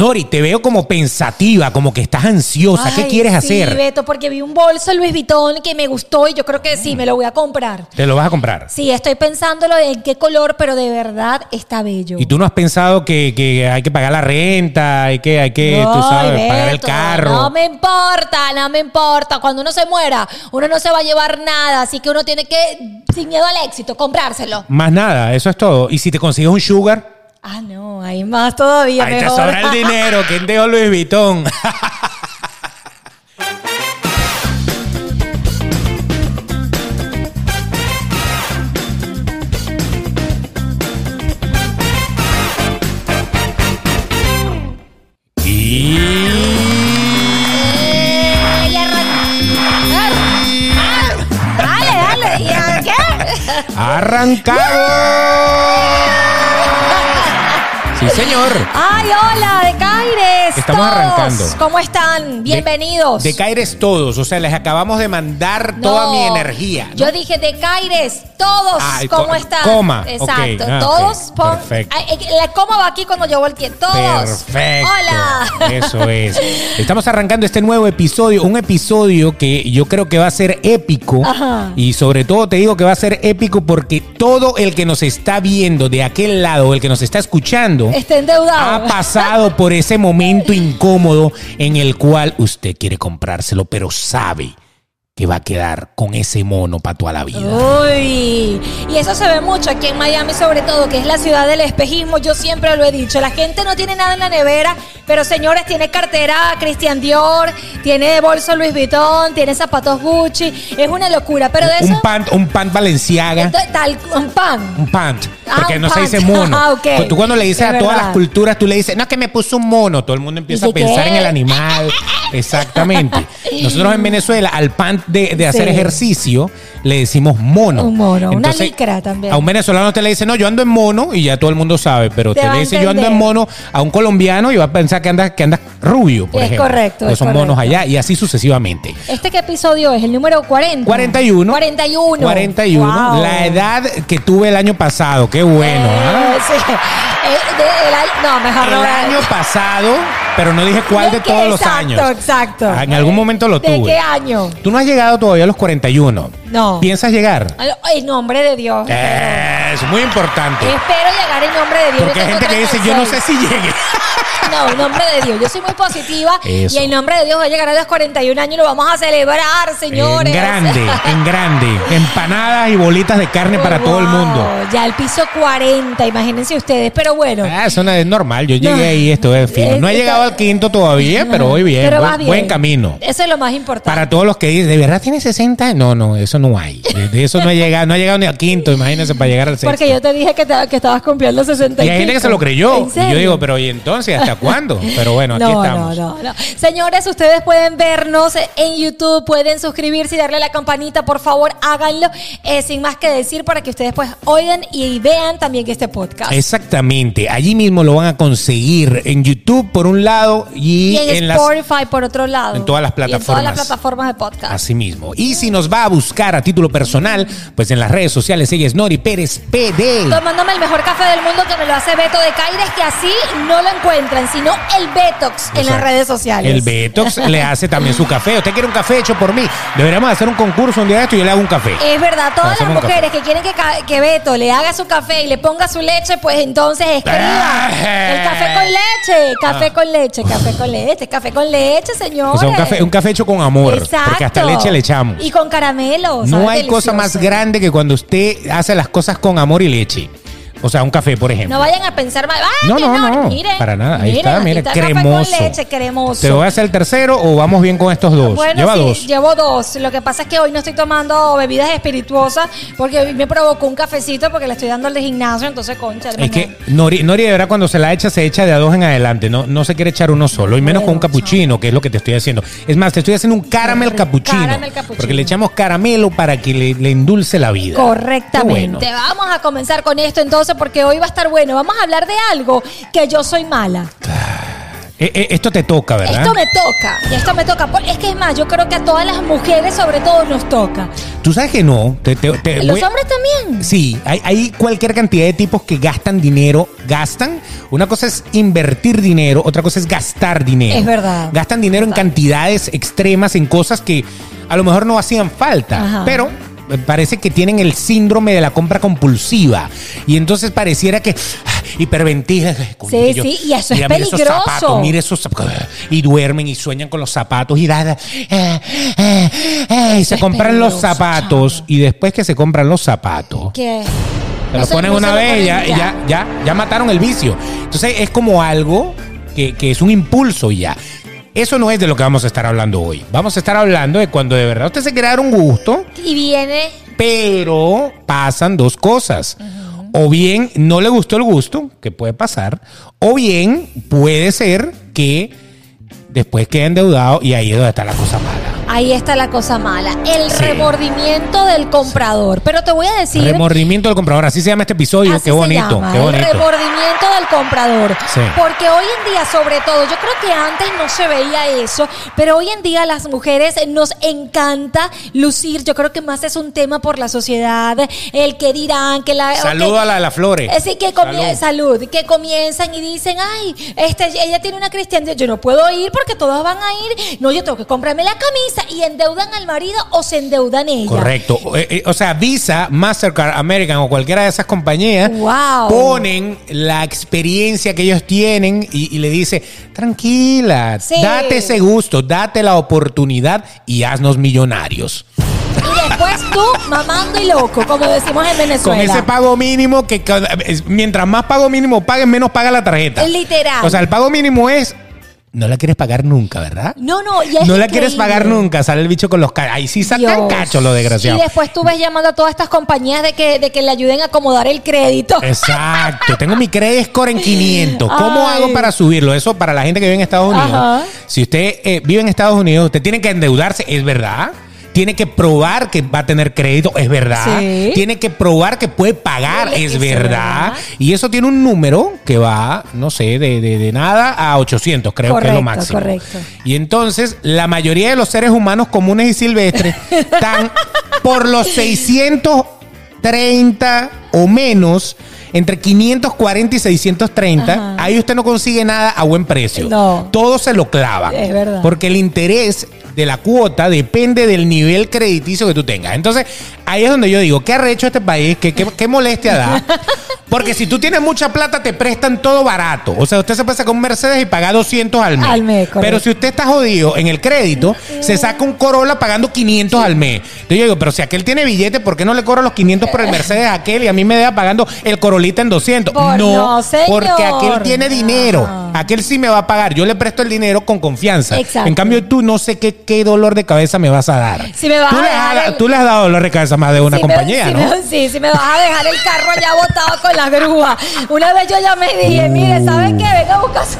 Nori, te veo como pensativa, como que estás ansiosa. ¿Qué quieres sí, hacer? Beto, porque vi un bolso Louis Vuitton que me gustó y yo creo que sí, me lo voy a comprar. ¿Te lo vas a comprar? Sí, estoy pensándolo en qué color, pero de verdad está bello. ¿Y tú no has pensado que, que hay que pagar la renta, hay que, hay que tú Ay, sabes, pagar el carro? No me importa, no me importa. Cuando uno se muera, uno no se va a llevar nada, así que uno tiene que, sin miedo al éxito, comprárselo. Más nada, eso es todo. ¿Y si te consigues un sugar? Ah, no, hay más todavía. Ahí te sobra el dinero. ¿Quién te dio Luis Vuitton? y... Sí, señor. Ay, hola, de Caires. Estamos todos. arrancando. ¿Cómo están? Bienvenidos. De Caires todos, o sea, les acabamos de mandar toda mi energía. ¿no? Yo dije de Caires, todos, ¿cómo co- están? coma, Exacto, ah, todos ok, pon- perfecto. Eh, La coma va aquí cuando yo volteé. Todos. Perfecto. Hola. Eso es. Estamos arrancando este nuevo episodio, un episodio que yo creo que va a ser épico. Ajá. Y sobre todo te digo que va a ser épico porque todo el que nos está viendo de aquel lado, el que nos está escuchando, Está endeudado. ha pasado por ese momento incómodo en el cual usted quiere comprárselo, pero sabe que va a quedar con ese mono para toda la vida. Uy, y eso se ve mucho aquí en Miami, sobre todo, que es la ciudad del espejismo. Yo siempre lo he dicho. La gente no tiene nada en la nevera, pero señores, tiene cartera Christian Dior, tiene bolso Louis Vuitton, tiene zapatos Gucci. Es una locura. Pero de eso. Un pant, un pant Valenciaga. Tal, un pan. Un pant. Ah, Porque no se pant. dice mono. Ah, ok. Tú cuando le dices Es a todas las culturas, tú le dices, no, que me puso un mono. Todo el mundo empieza a pensar ¿qué? en el animal. Exactamente. Nosotros en Venezuela, al pant de, de hacer Sí. ejercicio, le decimos mono. Un mono, una licra también. A un venezolano te le dice, no, yo ando en mono y ya todo el mundo sabe. Pero Te le dice, yo ando en mono a un colombiano y va a pensar que andas que andas rubio, por Es ejemplo. correcto, Porque es son monos allá y así sucesivamente. ¿Este qué episodio es? ¿El número 40? 41. 41. 41. Wow. La edad que tuve el año pasado. Qué bueno. ¿ah? Eh, sí. Eh, de- el no, mejor El no. año pasado, pero no dije cuál de todos los Exacto, años. Exacto. Ah, En algún momento lo ¿De tuve. qué año? Tú no has llegado todavía a los 41. No. ¿Piensas llegar? En nombre de Dios. Es muy importante. Espero llegar en nombre de Dios. Porque hay gente que dice, yo no sé 36. si llegue. No, en nombre de Dios. Yo soy muy positiva. Eso. Y en nombre de Dios voy a llegar a los 41 años y lo vamos a celebrar, señores. En grande, en grande. Empanadas y bolitas de carne para todo el mundo. Ya el piso 40, imagínense ustedes. Pero bueno. Ah, eso no es normal. Yo llegué No. ahí, esto es fino. No he llegado al quinto todavía, pero voy bien. Pero buen, vas bien. buen camino. Eso es lo más importante. Para todos los que dicen, ¿de verdad tiene 60? No, no, eso no hay. De, eso no he llegado, no ha llegado ni al quinto, imagínense, para llegar al sexto. Porque yo te dije que, te- que estabas cumpliendo 60 y hay gente que se lo creyó. ¿En Y yo digo, pero ¿y entonces hasta cuándo? Pero bueno, aquí no, estamos. No, no, no. Señores, ustedes pueden vernos en YouTube, pueden suscribirse y darle a la campanita, por favor, háganlo. Eh, sin más que decir, para que ustedes pues oigan y vean también este podcast. Exactamente. Allí mismo lo van a conseguir en YouTube por un lado y, y en, Spotify, por otro lado. en todas las Y en todas plataformas. las plataformas de podcast. Así mismo. Y si nos va a buscar a título personal, pues en las redes sociales ella es Nori Pérez PD. Tomándome el mejor café del mundo que me lo hace Beto de Caires, que así no lo encuentran, sino el Betox en las redes sociales. El Betox le hace también su café. ¿Usted quiere un café hecho por mí? Deberíamos hacer un concurso un día de esto y yo le hago un café. Es verdad, todas las mujeres que quieren que, que Beto le haga su café y le ponga su leche, pues entonces escriban. El café con leche, café Ah. con leche, café con leche, café con leche, señores. O sea, un café, un café hecho con amor. Exacto. Porque hasta leche le echamos. Y con caramelo. No hay cosa más grande que cuando usted hace las cosas con amor y leche. O sea, un café, por ejemplo. No vayan a pensar mal. ¡Ay, No, no, no, Miren, para nada. Ahí miren, está, mira, cremoso. Café con leche, cremoso. ¿Te voy a hacer el tercero o vamos bien con estos dos? Bueno, Lleva sí, dos. llevo dos. Lo que pasa es que hoy no estoy tomando bebidas espirituosas porque hoy me provocó un cafecito porque le estoy dando el de gimnasio, entonces concha. Es que Nori, Nori de verdad cuando se la echa, se echa de a dos en adelante. No, no se quiere echar uno solo. Y menos con un capuchino, que es lo que te estoy haciendo. Es más, te estoy haciendo un caramel capuchino. Caramel cappuccino. Porque le echamos caramelo para que le, le endulce la vida. Correctamente. Bueno. Vamos a comenzar con esto entonces porque hoy va a estar bueno. Vamos a hablar de algo que yo soy mala. Eh, eh, esto te toca, ¿verdad? Esto me toca, y esto me toca. Es que es más, yo creo que a todas las mujeres, sobre todo, nos toca. Tú sabes que no. Te- te- te Los voy- hombres también. Sí, hay, hay cualquier cantidad de tipos que gastan dinero, gastan. Una cosa es invertir dinero, otra cosa es gastar dinero. Es verdad. Gastan dinero en cantidades extremas, en cosas que a lo mejor no hacían falta, Ajá. pero parece que tienen el síndrome de la compra compulsiva y entonces pareciera que ah, hiperventilan. Sí, yo- sí, y eso es mira, mira esos peligroso. zapatos, mira esos zapatos. y duermen y sueñan con los zapatos y, da- da- eh, eh, eh, y se compran los peligroso, zapatos y después que se compran los zapatos Que se no lo se- ponen una vez y ya, ya, ya, ya mataron el vicio. Entonces es como algo que, que es un impulso ya. Eso no es de lo que vamos a estar hablando hoy. Vamos a estar hablando de cuando de verdad usted se quiere dar un gusto, Y viene. pero pasan dos cosas. O bien no le gustó el gusto, que puede pasar, o bien puede ser que después quede endeudado y ahí es donde está la cosa mala. Ahí está la cosa mala. El Sí. remordimiento del comprador. Pero te voy a decir. Remordimiento del comprador, así se llama este episodio, Así qué se bonito, llama, qué El bonito. remordimiento del comprador. Sí. Porque hoy en día, sobre todo, yo creo que antes no se veía eso, pero hoy en día las mujeres nos encanta lucir. Yo creo que más es un tema por la sociedad, el que dirán, que la. Saludo que- a la de las flores. Así que comie- salud. que comienzan y dicen, ay, este, ella tiene una cristianidad, yo no puedo ir porque todas van a ir, no, yo tengo que comprarme la camisa y endeudan al marido o se endeudan ella. Correcto. O, eh, eh, o sea, Visa, Mastercard, American o cualquiera de esas compañías Wow. ponen la experiencia que ellos tienen y, y le dice, tranquila, Sí. date ese gusto, date la oportunidad y haznos millonarios. Y después tú mamando y loco, como decimos en Venezuela. Con ese pago mínimo que es- mientras más pago mínimo pagues, menos paga la tarjeta. Literal. O sea, el pago mínimo es, no la quieres pagar nunca, ¿verdad? no, no, y es No la quieres pagar nunca, sale el bicho con los cachos. Ahí sí sacan cacho los desgraciados. Y después tú ves llamando a todas estas compañías de que, de que le ayuden a acomodar el crédito. Exacto. Tengo mi credit score en 500. ¿Cómo Ay. hago para subirlo? Eso para la gente que vive en Estados Unidos. Ajá. Si usted eh, vive en Estados Unidos, usted tiene que endeudarse, es verdad. Tiene que probar que va a tener crédito, es verdad. Sí. Tiene que probar que puede pagar, Sí, es verdad. verdad. Y eso tiene un número que va, no sé, de, de- de nada a 800, creo que es lo máximo. correcto. Y entonces, la mayoría de los seres humanos comunes y silvestres están por los 630 o menos, entre 540 y 630. Ajá. Ahí usted no consigue nada a buen precio. No. Todo se lo clavan. Es verdad. Porque el interés de la cuota depende del nivel crediticio que tú tengas. Entonces, ahí es donde yo digo, ¿qué arrecho este país? ¿Qué, qué, qué molestia da? Porque si tú tienes mucha plata, te prestan todo barato. O sea, usted se puede sacar un Mercedes y pagar 200 al mes. Al mes, pero si usted está jodido en el crédito, se saca un Corolla pagando 500 al mes. Entonces yo digo, pero si aquel tiene billete, ¿por qué no le cobro los 500 por el Mercedes a aquel y a mí me deja pagando el Corolita en 200? Por- no, señor. porque aquel tiene dinero. Aquel sí me va a pagar. Yo le presto el dinero con confianza. Exacto. En cambio, tú no sé qué, qué dolor de cabeza me vas a dar. Si me vas tú, a le has, el- tú le has dado dolor de cabeza más de una Si me- compañía, si ¿no? me- sí, si me vas a dejar el carro allá botado con las grúas. Una vez yo llamé y dije, mire, ¿sabes qué? Venga a buscar su...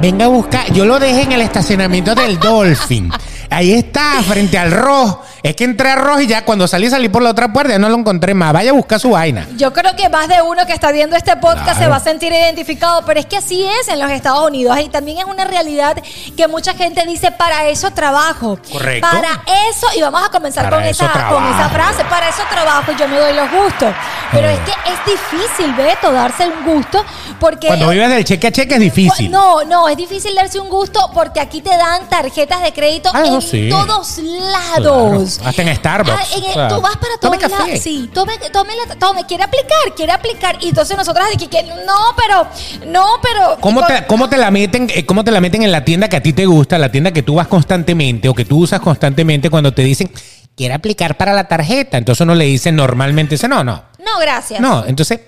Venga a buscar. Yo lo dejé en el estacionamiento del Dolphin. Ahí está, frente al Ross. Es que entré a Ross y ya cuando salí, salí por la otra puerta. Ya no lo encontré más. Vaya a buscar su vaina. Yo creo que más de uno que está viendo este podcast Claro. se va a sentir identificado, pero es que así es en los Estados Unidos y también es una realidad que mucha gente dice, para eso trabajo. Correcto. Para eso, y vamos a comenzar Para con esa, con esa frase, para eso trabajo y yo me doy los gustos. Pero Eh. es que es difícil, Beto, darse un gusto porque... Cuando vives del cheque a cheque es difícil. No, no, es difícil darse un gusto porque aquí te dan tarjetas de crédito Ah, en sí. todos Claro. Lados. Hasta en Starbucks. Ah, en. Tú vas para Tome todos café. lados. Sí, tome, tome, la- tome, quiere aplicar, quiere aplicar. Y entonces nosotros de que, no, pero, no, pero. ¿Cómo te, cómo te la meten, eh, cómo te la meten en la tienda que a ti te gusta, la tienda que tú vas constantemente o que tú usas constantemente cuando te dicen quiere aplicar para la tarjeta? Entonces uno le dice normalmente, dice, no, no. No, gracias. No, entonces,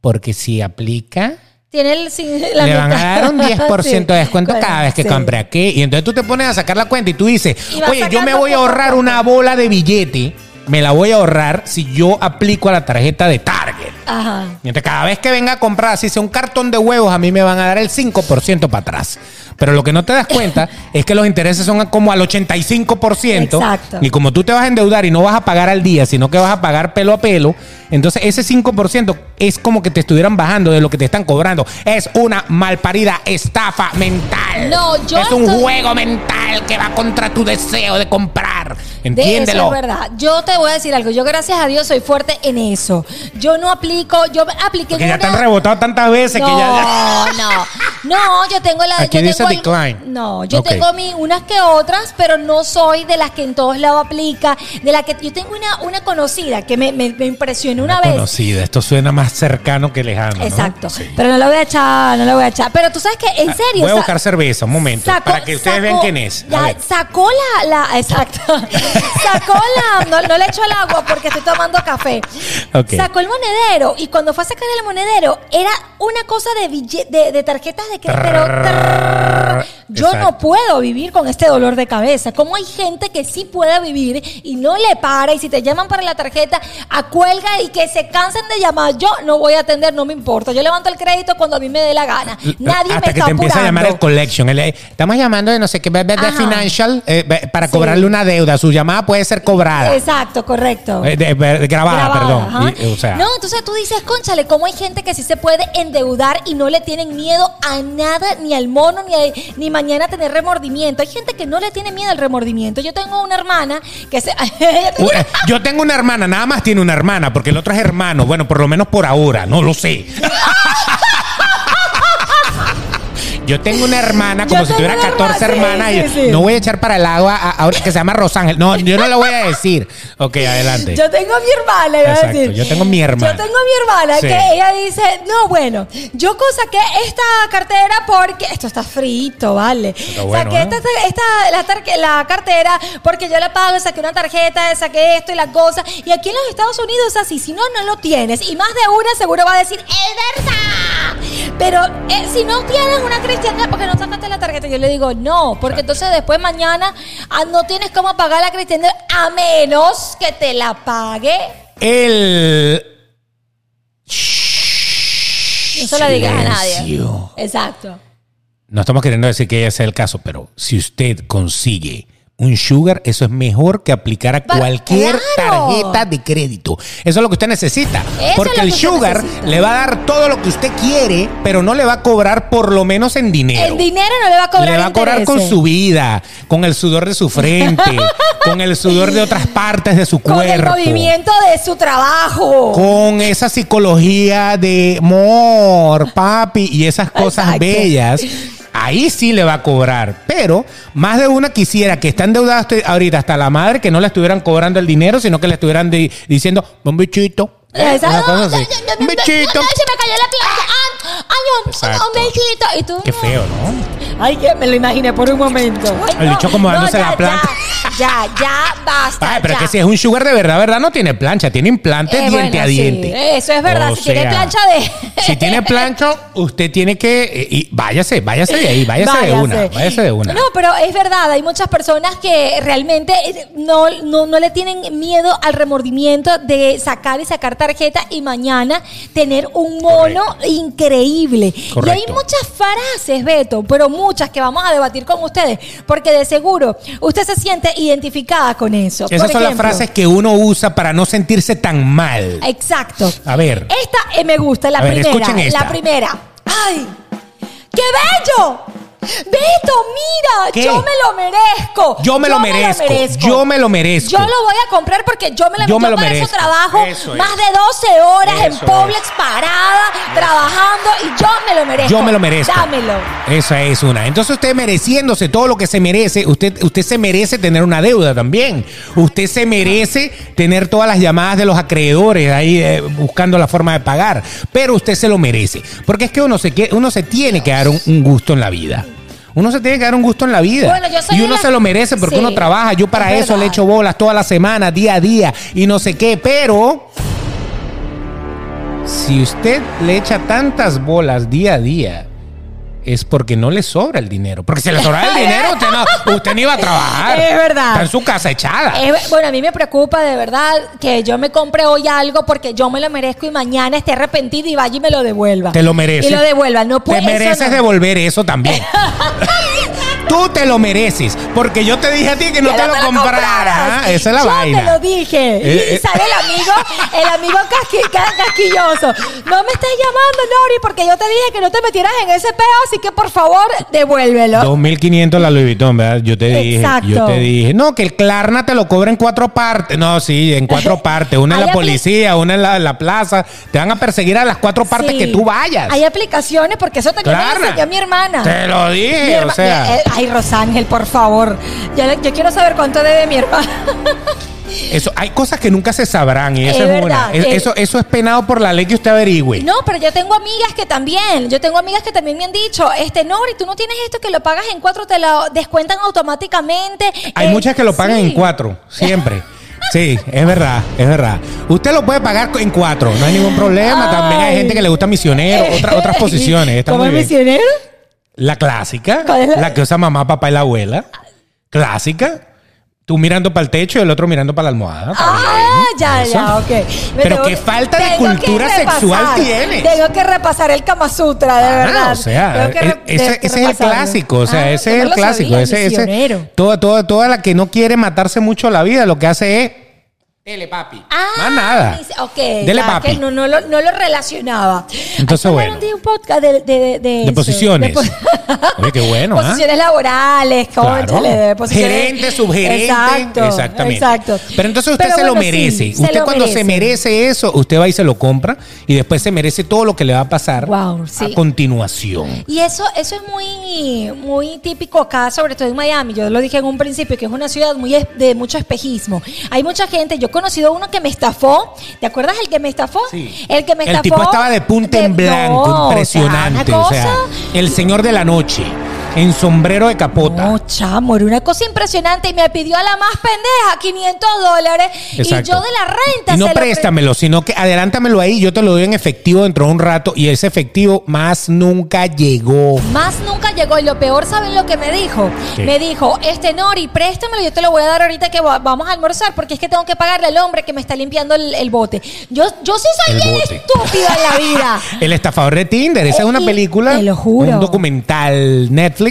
porque si aplica, Tiene el, la le van a dar un 10% Sí. de descuento cada vez que Sí. compre aquí. Y entonces tú te pones a sacar la cuenta y tú dices, Y oye, yo me voy a ahorrar una bola de billete, me la voy a ahorrar si yo aplico a la tarjeta de Target. Ajá. Mientras cada vez que venga a comprar, si sea un cartón de huevos, a mí me van a dar el 5% para atrás. Pero lo que no te das cuenta es que los intereses son como al 85%. Exacto. Y como tú te vas a endeudar y no vas a pagar al día, sino que vas a pagar pelo a pelo, entonces ese 5% es como que te estuvieran bajando de lo que te están cobrando. Es una malparida estafa mental. No, yo Es un estoy- juego mental que va contra tu deseo de comprar. De Entiéndelo. eso es verdad. Yo te voy a decir algo. Yo, gracias a Dios, soy fuerte en eso. Yo no aplico, yo apliqué Porque en ya te una- han rebotado tantas veces no, que ya. no, no, yo tengo la. Aquí yo dice tengo al- decline. No, yo tengo mi, unas que otras, pero no soy de las que en todos lados aplica. De la que yo tengo una, una conocida que me, me, me impresionó una, vez. Conocida. Esto suena más cercano que lejano. ¿no? Exacto. Sí. Pero no la voy a echar, no la voy a echar. Pero tú sabes que, en serio. Voy a buscar cerveza, un momento. sacó- para que ustedes sacó- vean quién es. Ya, sacó la, la, exacto. sacó la, no, no le echo el agua porque estoy tomando café. Sacó el monedero y cuando fue a sacar el monedero era una cosa de, bille- de, de tarjetas de crédito. pero trrr. Yo no puedo vivir con este dolor de cabeza. ¿Cómo hay gente que sí puede vivir y no le para? Y si te llaman para la tarjeta, acuelga y que se cansen de llamar. Yo no voy a atender, no me importa. Yo levanto el crédito cuando a mí me dé la gana. Nadie Hasta me que está te empieza a llamar el apurando. collection. Eh, estamos llamando de no sé qué, de, de Ajá. financial, eh, para Sí. cobrarle una deuda. Su llamada puede ser cobrada. Exacto, correcto. Eh, de- de- grabada, Grabada, perdón. ajá. Y, o sea, no, entonces tú dices, conchale, ¿cómo hay gente que sí se puede endeudar y no le tienen miedo a nada, ni al mono, ni, a- ni mañana tener remordimiento? Hay gente que no le tiene miedo al remordimiento. Yo tengo una hermana que se... yo tengo una hermana, nada más tiene una hermana, porque el otro es hermano. Bueno, por lo menos por ahora, no lo sé. Yo tengo una hermana como Yo si tuviera una 14 hermana, sí, hermanas y sí, sí. no voy a echar para el agua a, a- que se llama Rosángel. No, yo no lo voy a decir. Ok, adelante. Yo tengo a mi hermana, iba a decir. yo tengo mi hermana. Yo tengo a mi hermana que ella dice, no, bueno, yo saqué esta cartera porque esto está frito, ¿vale? Está bueno, saqué esta, esta- la, tar- la cartera porque yo la pago, saqué una tarjeta, saqué esto y la cosa. Y aquí en los Estados Unidos es así, si no, no lo tienes. Y más de una seguro va a decir, es verdad. Pero eh, si no tienes una cristiana, porque no sacaste la tarjeta, yo le digo, no, porque entonces después mañana ah, no tienes cómo pagar la cristiana a menos que te la pague. El. No se la digas a nadie. Silencio. Exacto. No estamos queriendo decir que ese sea el caso, pero si usted consigue un sugar, eso es mejor que aplicar a cualquier claro. tarjeta de crédito. Eso es lo que usted necesita. es porque el sugar necesita. le va a dar todo lo que usted quiere, pero no le va a cobrar por lo menos en dinero. El dinero no le va a cobrar le va a cobrar con su vida, con el sudor de su frente, con el sudor de otras partes de su Con el cuerpo. movimiento de su trabajo. con esa psicología de amor, papi, y esas cosas Exacto. bellas, ahí sí le va a cobrar. Pero más de una quisiera que está endeudada ahorita hasta la madre que no le estuvieran cobrando el dinero, sino que le estuvieran di- diciendo, un bichito. Exacto. Bichito. ay, Se me cayó la planta. Ay, ay, un-. Y tú. Qué feo, ¿no? Ay, que me lo imaginé por un momento. Ay, El bicho como dándose ya, la planta. Ya, ya, ya, basta. Ay, pero ya. que si es un sugar de verdad, ¿verdad? No tiene plancha, tiene implante Eh, diente bueno, a sí, diente. eso es verdad. O Si tiene plancha de- Si tiene plancha, usted tiene que. eh, y váyase, váyase de ahí, váyase, de una. Váyase. Váyase de una. No, pero es verdad, hay muchas personas que realmente eh, no, no, no le tienen miedo al remordimiento de sacar y sacar tarjeta y mañana tener un mono increíble. Y hay Correcto. muchas frases, Beto, pero muchas que vamos a debatir con ustedes, porque de seguro usted se siente identificada con eso. Esas Por son las frases que uno usa para no sentirse tan mal. Exacto. A ver. Esta eh, me gusta, la A ver, primera. escuchen esta. La primera. ¡Ay! ¡Qué bello! Beto, mira, ¿Qué? yo me lo merezco. Yo me lo merezco. Yo me lo merezco. Yo lo voy a comprar porque yo me lo Yo me lo para merezco. eso trabajo Eso es. más de 12 horas en Publix parada, trabajando y yo me lo merezco. Yo me lo merezco. Dámelo. Esa es una. Entonces usted mereciéndose todo lo que se merece, usted, usted se merece tener una deuda también. Usted se merece tener todas las llamadas de los acreedores ahí eh, buscando la forma de pagar. Pero usted se lo merece. Porque es que uno se, uno se tiene que dar un, un gusto en la vida. Uno se tiene que dar un gusto en la vida. Bueno, yo soy y uno la- se lo merece porque Sí, uno trabaja. Yo para es eso le echo bolas toda la semana, día a día y no sé qué. Pero si usted le echa tantas bolas día a día, es porque no le sobra el dinero. Porque si le sobra el dinero, usted no, usted no iba a trabajar. Es verdad. Está en su casa echada. Es- bueno, a mí me preocupa de verdad que yo me compre hoy algo porque yo me lo merezco y mañana esté arrepentido y vaya y me lo devuelva. Te lo mereces. Y lo devuelva. No puede Te mereces eso no. devolver eso también. Tú te lo mereces. Porque yo te dije a ti que no Que te lo compraras. Ah, Esa es la Yo vaina. te lo dije. Eh, y eh. sale el amigo, el amigo casqui- ca- casquilloso. No me estés llamando, Nori, porque yo te dije que no te metieras en ese peo, así que por favor, devuélvelo. 2500 la Louis Vuitton, ¿verdad? Yo te dije, Exacto. yo te dije, no, que el Klarna te lo cobra en cuatro partes. No, sí, en cuatro partes. Una en la policía, una en la, en la plaza. Te van a perseguir a las cuatro partes Sí. que tú vayas. Hay aplicaciones, porque eso lo Klarna. enseñó mi hermana. Te lo dije, o sea. eh, Ay, Rosángel, por favor. Yo, quiero saber cuánto debe mi hermana. Eso, hay cosas que nunca se sabrán y Es eso es, verdad, una. Es- eso, eso es penado por la ley que usted averigüe. No, pero yo tengo amigas que también, yo tengo amigas que también me han dicho, este, Nori, tú no tienes esto que lo pagas en cuatro, te lo descuentan automáticamente. Hay Eh, muchas que lo pagan sí. en cuatro, siempre. Sí, es verdad, es verdad. Usted lo puede pagar en cuatro, no hay ningún problema. También hay Ay. gente que le gusta misionero, otra- otras posiciones. Está ¿Cómo muy es bien. misionero? La clásica, ¿Cuál es la- la que usa mamá, papá y la abuela. Clásica. Tú mirando para el techo y el otro mirando para la almohada. Ah, bien. ya, Eso. ya, ok. Me Pero tengo qué falta de cultura sexual tienes. Tengo que repasar el Kama Sutra, de Ah, verdad. o sea, que e- ese, es el clásico, o sea, Ah, ese es el clásico, sabía, ese, ese, misionero. toda, toda, toda la que no quiere matarse mucho la vida, lo que hace es, dele papi, Ah, más nada, dice- Ok. dele ya, papi, que no, no, lo, no lo relacionaba. Entonces, hacer bueno. un podcast de, de, de, de eso, posiciones. de po- Oye, qué bueno, ¿ah? Posiciones laborales, Claro. cónchale, de posiciones. Gerente, subgerente. Exacto, exactamente. Exacto. Pero entonces usted Pero se lo bueno, sí, merece. se usted lo cuando se merece eso, usted va y se lo compra y después se merece todo lo que le va a pasar Wow, sí. a continuación. Y eso, eso es muy, muy típico acá, sobre todo en Miami. Yo lo dije en un principio, que es una ciudad muy es- de mucho espejismo. Hay mucha gente. Yo conocido uno que me estafó. ¿Te acuerdas el que me estafó? Sí. El que me El estafó. tipo estaba de punta en de- blanco, no, impresionante. O O sea, sea, una cosa- el señor de la noche, en sombrero de capota. No, chamo, era una cosa impresionante y me pidió a la más pendeja 500 dólares y yo de la renta Y no se lo préstamelo, sino que adelántamelo ahí, yo te lo doy en efectivo dentro de un rato y ese efectivo más nunca llegó. Más nunca llegó y lo peor, ¿saben lo que me dijo? ¿Qué? Me dijo, este Nori, préstamelo, yo te lo voy a dar ahorita que va- vamos a almorzar porque es que tengo que pagarle al hombre que me está limpiando el, el bote. Yo, yo sí soy El bien bote. estúpida en la vida. El estafador de Tinder, esa Eh, es una y- película, te lo juro. un documental Netflix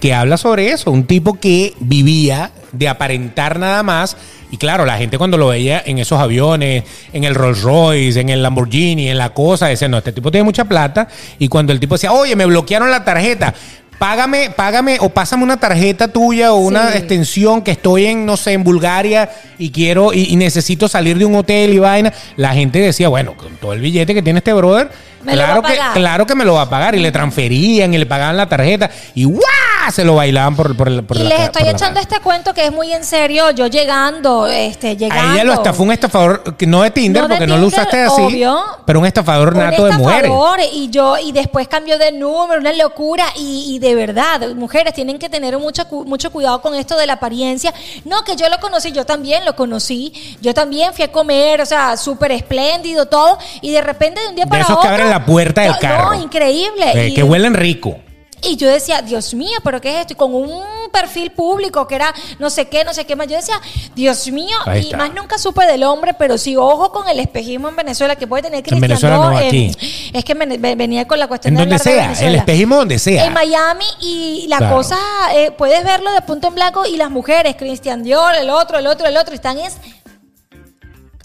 que habla sobre eso, un tipo que vivía de aparentar nada más y claro, la gente cuando lo veía en esos aviones, en el Rolls Royce, en el Lamborghini, en la cosa, decía, no, este tipo tiene mucha plata y cuando el tipo decía, oye, me bloquearon la tarjeta, Págame, págame o pásame una tarjeta tuya o una Sí. extensión que estoy en, no sé, en Bulgaria y quiero y, y necesito salir de un hotel y vaina. La gente decía, bueno, con todo el billete que tiene este brother, Me lo claro va a que, claro que me lo va a pagar. Y le transferían y le pagaban la tarjeta y ¡guau! Se lo bailaban por, por, el- por y la les ca- estoy por la echando este cuento que es muy en serio. Yo llegando, este, llegando. A ella lo estafó un estafador, que no de Tinder, No de porque no lo Tinder, usaste así, obvio. pero un estafador un nato de mujeres. estafador, y yo y después cambió de número una locura y, y de verdad mujeres tienen que tener mucho cu- mucho cuidado con esto de la apariencia no que yo lo conocí yo también lo conocí yo también fui a comer o sea súper espléndido todo y de repente de un día De para esos que otro abren la puerta del no, carro. no increíble Eh, y, que huelen rico. Y yo decía, Dios mío, ¿pero qué es esto? Y con un perfil público que era no sé qué, no sé qué más. Yo decía, Dios mío, Ahí y está. más nunca supe del hombre, pero sí, ojo con el espejismo en Venezuela que puede tener En Cristian Venezuela no, Dior, aquí. Es que venía con la cuestión En de donde hablar de sea, el espejismo donde sea. En Miami y la Claro. cosa, eh, puedes verlo de punto en blanco y las mujeres, Cristian Dior, el otro, el otro, el otro, están es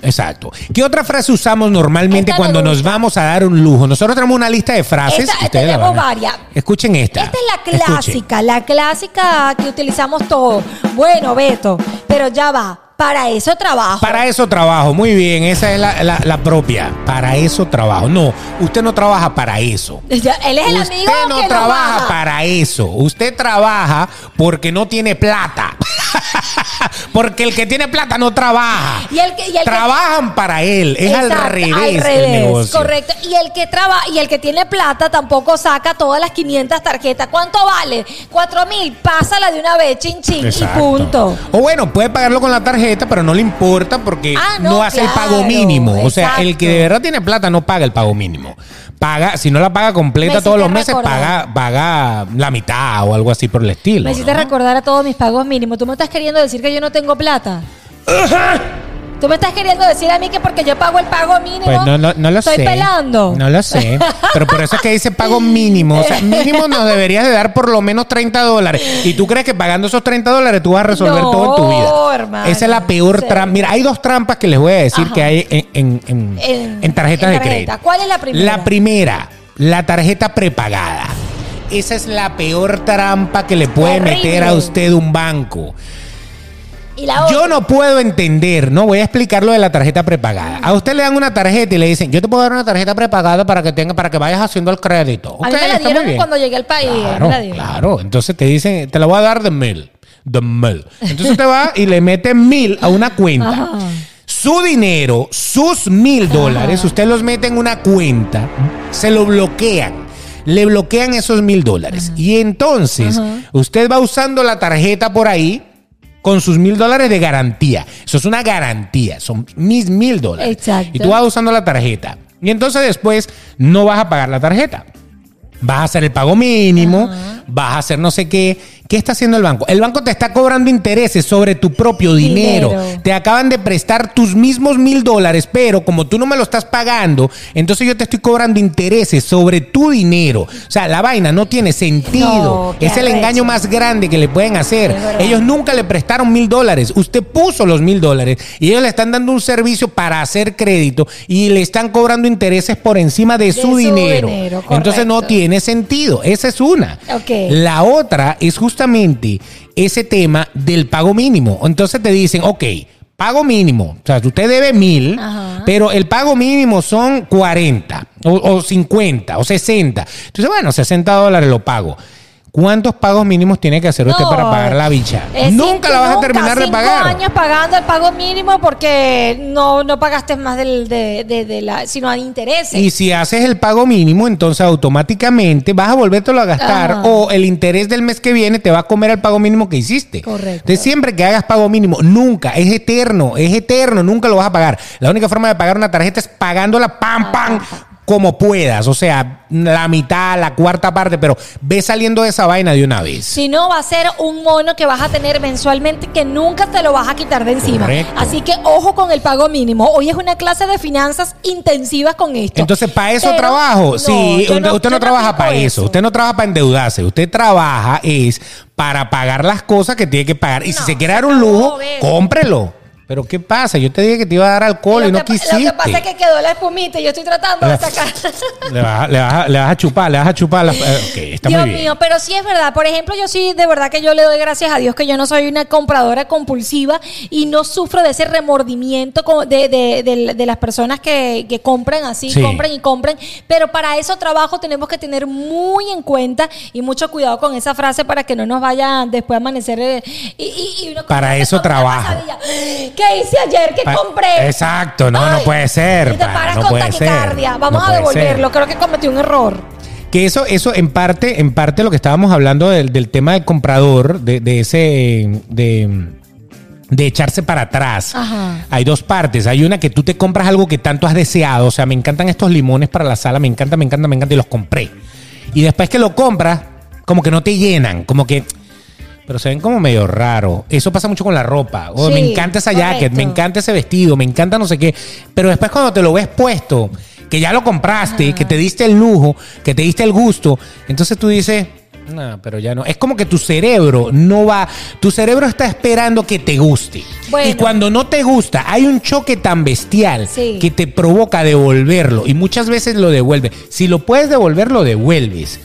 Exacto. ¿Qué otra frase usamos normalmente Esta cuando nos vamos a dar un lujo? Nosotros tenemos una lista de frases. Esta- tenemos varias. Escuchen esta. Esta es la Escuchen. clásica, la clásica que utilizamos todos. Bueno, Beto, pero ya va. Para eso trabajo. Para eso trabajo, muy bien, esa es la, la- la propia. Para eso trabajo. No, usted no trabaja para eso. Ya, Él es el usted amigo no que lo trabaja baja. para eso. Usted trabaja porque no tiene plata. porque el que tiene plata no trabaja. Y el que- y el que- Trabajan para él. Es al revés, al el negocio. Correcto. Y el que trabaja y el que tiene plata tampoco saca todas las 500 tarjetas. ¿Cuánto vale? 4 mil. Pásala de una vez, chin chin Exacto. y punto. O bueno, puede pagarlo con la tarjeta, pero no le importa porque Ah, no, no, hace el pago mínimo. O sea, el que de verdad tiene plata no paga el pago mínimo. Paga, si no la paga completa Me todos los meses, recordar. paga, paga la mitad o algo así por el estilo. Me hiciste ¿no? recordar a todos mis pagos mínimos. ¿Tú me estás queriendo decir que yo no tengo plata? Tú me estás queriendo decir a mí que porque yo pago el pago mínimo. Pues no, no, no lo estoy sé. pelando. No lo sé. Pero por eso es que dice pago mínimo. O sea, mínimo nos deberías de dar por lo menos 30 dólares. Y tú crees que pagando esos 30 dólares tú vas a resolver No, todo en tu vida. hermano, Esa es la peor sí. trampa. Mira, hay dos trampas que les voy a decir Ajá. que hay en, en- en- En- tarjetas en de tarjeta. crédito. ¿Cuál es la primera? La primera, la tarjeta prepagada. Esa es la peor trampa que le puede Horrible. meter a usted un banco. Y la otra. Yo no puedo entender, no voy a explicar lo de la tarjeta prepagada. A usted le dan una tarjeta y le dicen, yo te puedo dar una tarjeta prepagada para que tenga, para que vayas haciendo el crédito. a mí me la está muy dieron bien. cuando llegué al país. Claro, me la dieron. claro. Entonces te dicen, te la voy a dar de mil. De mil. Entonces te va y le mete mil a una cuenta. Ajá. Su dinero, sus mil dólares, usted los mete en una cuenta, se lo bloquean. Le bloquean esos mil dólares. Y entonces, usted va usando la tarjeta por ahí con sus mil dólares de garantía. Eso es una garantía. Son mis mil dólares. Exacto. Y tú vas usando la tarjeta. Y entonces después no vas a pagar la tarjeta. Vas a hacer el pago mínimo, vas a hacer no sé qué. ¿Qué está haciendo el banco? El banco te está cobrando intereses sobre tu propio dinero. Dinero. Te acaban de prestar tus mismos mil dólares, pero como tú no me lo estás pagando, entonces yo te estoy cobrando intereses sobre tu dinero. O sea, la vaina no tiene sentido. No, es el engaño más grande que le pueden hacer. Ellos nunca le prestaron mil dólares. Usted puso los mil dólares y ellos le están dando un servicio para hacer crédito y le están cobrando intereses por encima de, su, su dinero. dinero, Entonces no tiene sentido. Esa es una. La otra es justamente ese tema del pago mínimo. Entonces te dicen, ok, pago mínimo. O sea, usted debe mil, Ajá. pero el pago mínimo son 40 o, o 50 o 60. Entonces, bueno, 60 dólares lo pago. ¿Cuántos pagos mínimos tiene que hacer usted No, para pagar la bicha? nunca la vas a terminar de cinco pagar. años pagando el pago mínimo porque no, no pagaste más del, de, de- de la, sino a intereses. Y si haces el pago mínimo, entonces automáticamente vas a volvértelo a gastar Ajá. o el interés del mes que viene te va a comer el pago mínimo que hiciste. Correcto. Entonces siempre que hagas pago mínimo, nunca, es eterno, es eterno, nunca lo vas a pagar. La única forma de pagar una tarjeta es pagándola pam, pam, como puedas. O sea, la mitad, la cuarta parte, pero ve saliendo de esa vaina de una vez. Si no, va a ser un mono que vas a tener mensualmente que nunca te lo vas a quitar de encima. Correcto. Así que ojo con el pago mínimo. Hoy es una clase de finanzas intensivas con esto. Entonces, ¿para eso Pero, trabajo? no, sí, usted no, usted no yo trabaja para eso. Usted no trabaja para endeudarse. Usted trabaja es para pagar las cosas que tiene que pagar. Y si se quiere dar un lujo, cómprelo. Pero ¿qué pasa? Yo te dije que te iba a dar alcohol y, no que, quisiste. lo que pasa es que quedó la espumita y yo estoy tratando de sacar. Le vas, a- le vas a- le vas a chupar, le vas a chupar. La, eh, está Dios muy bien. mío, pero sí es verdad. Por ejemplo, yo sí, de verdad que yo le doy gracias a Dios que yo no soy una compradora compulsiva y no sufro de ese remordimiento de, de- de- de las personas que, que compran así, Sí. compran y compran. Pero para eso trabajo tenemos que tener muy en cuenta y mucho cuidado con esa frase para que no nos vaya después a amanecer. eh, y, y- y uno Para eso trabajo. ¿Qué hice ayer? ¿Qué compré? Exacto, no, no puede ser, Y te paras no con puede ser. taquicardia. Vamos No a devolverlo. ser. Creo que cometí un error. Que eso, eso en parte, en parte lo que estábamos hablando del, del tema del comprador, de, de ese, de, de echarse para atrás. Ajá. Hay dos partes. Hay una que tú te compras algo que tanto has deseado. O sea, me encantan estos limones para la sala, me encanta, me encanta, me encanta, y los compré. Y después que lo compras, como que no te llenan, como que. Pero se ven como medio raro. Eso pasa mucho con la ropa. O Sí, me encanta esa jacket, me encanta ese vestido, me encanta no sé qué. Pero después cuando te lo ves puesto, que ya lo compraste, que te diste el lujo, que te diste el gusto, entonces tú dices, no, pero ya no. Es como que tu cerebro no va, tu cerebro está esperando que te guste. Bueno. Y cuando no te gusta, hay un choque tan bestial Sí. que te provoca devolverlo. Y muchas veces lo devuelve. Si lo puedes devolver, lo devuelves.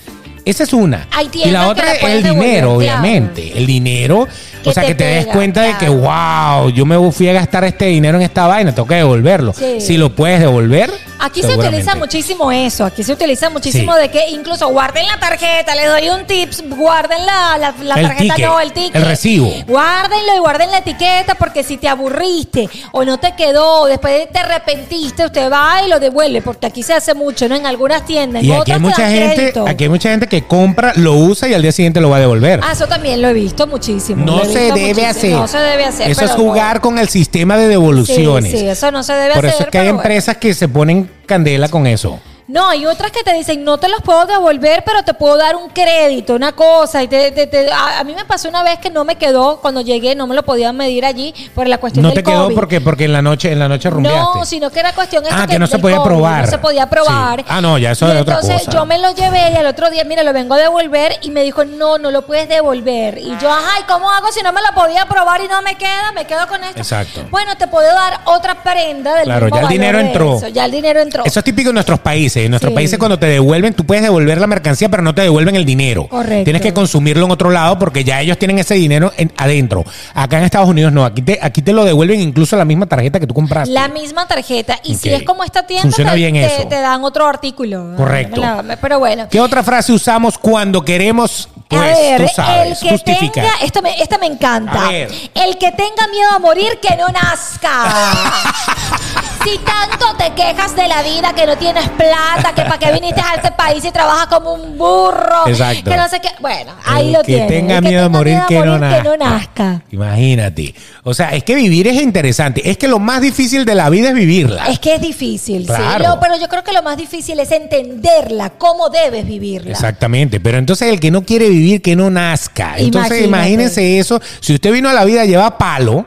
Esa es una. Hay y la otra es el dinero, obviamente. El dinero. O sea, te que te des cuenta de que, wow, yo me fui a gastar este dinero en esta vaina, tengo que devolverlo. Sí. Si lo puedes devolver. Aquí se utiliza muchísimo eso, aquí se utiliza muchísimo Sí. de que incluso guarden la tarjeta, les doy un tips, guarden la, la, la tarjeta, ticket, no, el ticket. el recibo. Guárdenlo y guarden la etiqueta porque si te aburriste o no te quedó, o después te arrepentiste, usted va y lo devuelve, porque aquí se hace mucho, ¿no? En algunas tiendas, en Y aquí otras hay mucha gente, aquí hay mucha gente que compra, lo usa y al día siguiente lo va a devolver. Ah, eso también lo he visto muchísimo. no se debe muchísimo. hacer. No se debe hacer. Eso es jugar con el sistema de devoluciones. Sí, sí, eso no se debe Por hacer. eso es que hay bueno. empresas que se ponen candela con eso. No, hay otras que te dicen, no te los puedo devolver, pero te puedo dar un crédito, una cosa. Y te, te- te- a, a mí me pasó una vez que no me quedó, cuando llegué, no me lo podían medir allí por la cuestión No del te quedó COVID. porque, porque en la noche, en la noche rumbeaste. No, sino que era cuestión Ah, que no se podía COVID, probar. No se podía probar. Sí. Ah, no, ya eso Y es otra entonces cosa. yo me lo llevé y al otro día, mira, lo vengo a devolver y me dijo, no, no lo puedes devolver. Y yo, ajá, ¿y cómo hago si no me lo podía probar y no me queda? Me quedo con esto. Exacto. Bueno, te puedo dar otra prenda del Claro, mismo ya el dinero entró. eso, Ya el dinero entró. Eso es típico en nuestros países. En nuestros Sí. países cuando te devuelven, tú puedes devolver la mercancía, pero no te devuelven el dinero. Correcto. Tienes que consumirlo en otro lado porque ya ellos tienen ese dinero en- adentro. Acá en Estados Unidos no. Aquí te, aquí te lo devuelven incluso la misma tarjeta que tú compraste. La misma tarjeta. Y si es como esta tienda, Funciona te, bien te- eso. te dan otro artículo. Correcto. Pero bueno. ¿Qué otra frase usamos cuando queremos, pues, a ver, tú sabes, el que justificar? tenga, esto me, esta me encanta. A ver. El que tenga miedo a morir, que no nazca. si tanto te quejas de la vida, que no tienes plata, que para qué viniste a este país y trabajas como un burro, Exacto. que no sé qué. Bueno, ahí El lo que tienes. tenga El miedo a tenga morir, que, no que nazca. Imagínate. O sea, es que vivir es interesante. Es que lo más difícil de la vida es vivirla. Es que es difícil, Claro. sí. Lo- pero yo creo que lo más difícil es entenderla, cómo debes vivirla. Exactamente, pero entonces el que no quiere vivir, que no nazca. Entonces Imagínate. imagínense eso, si usted vino a la vida lleva palo,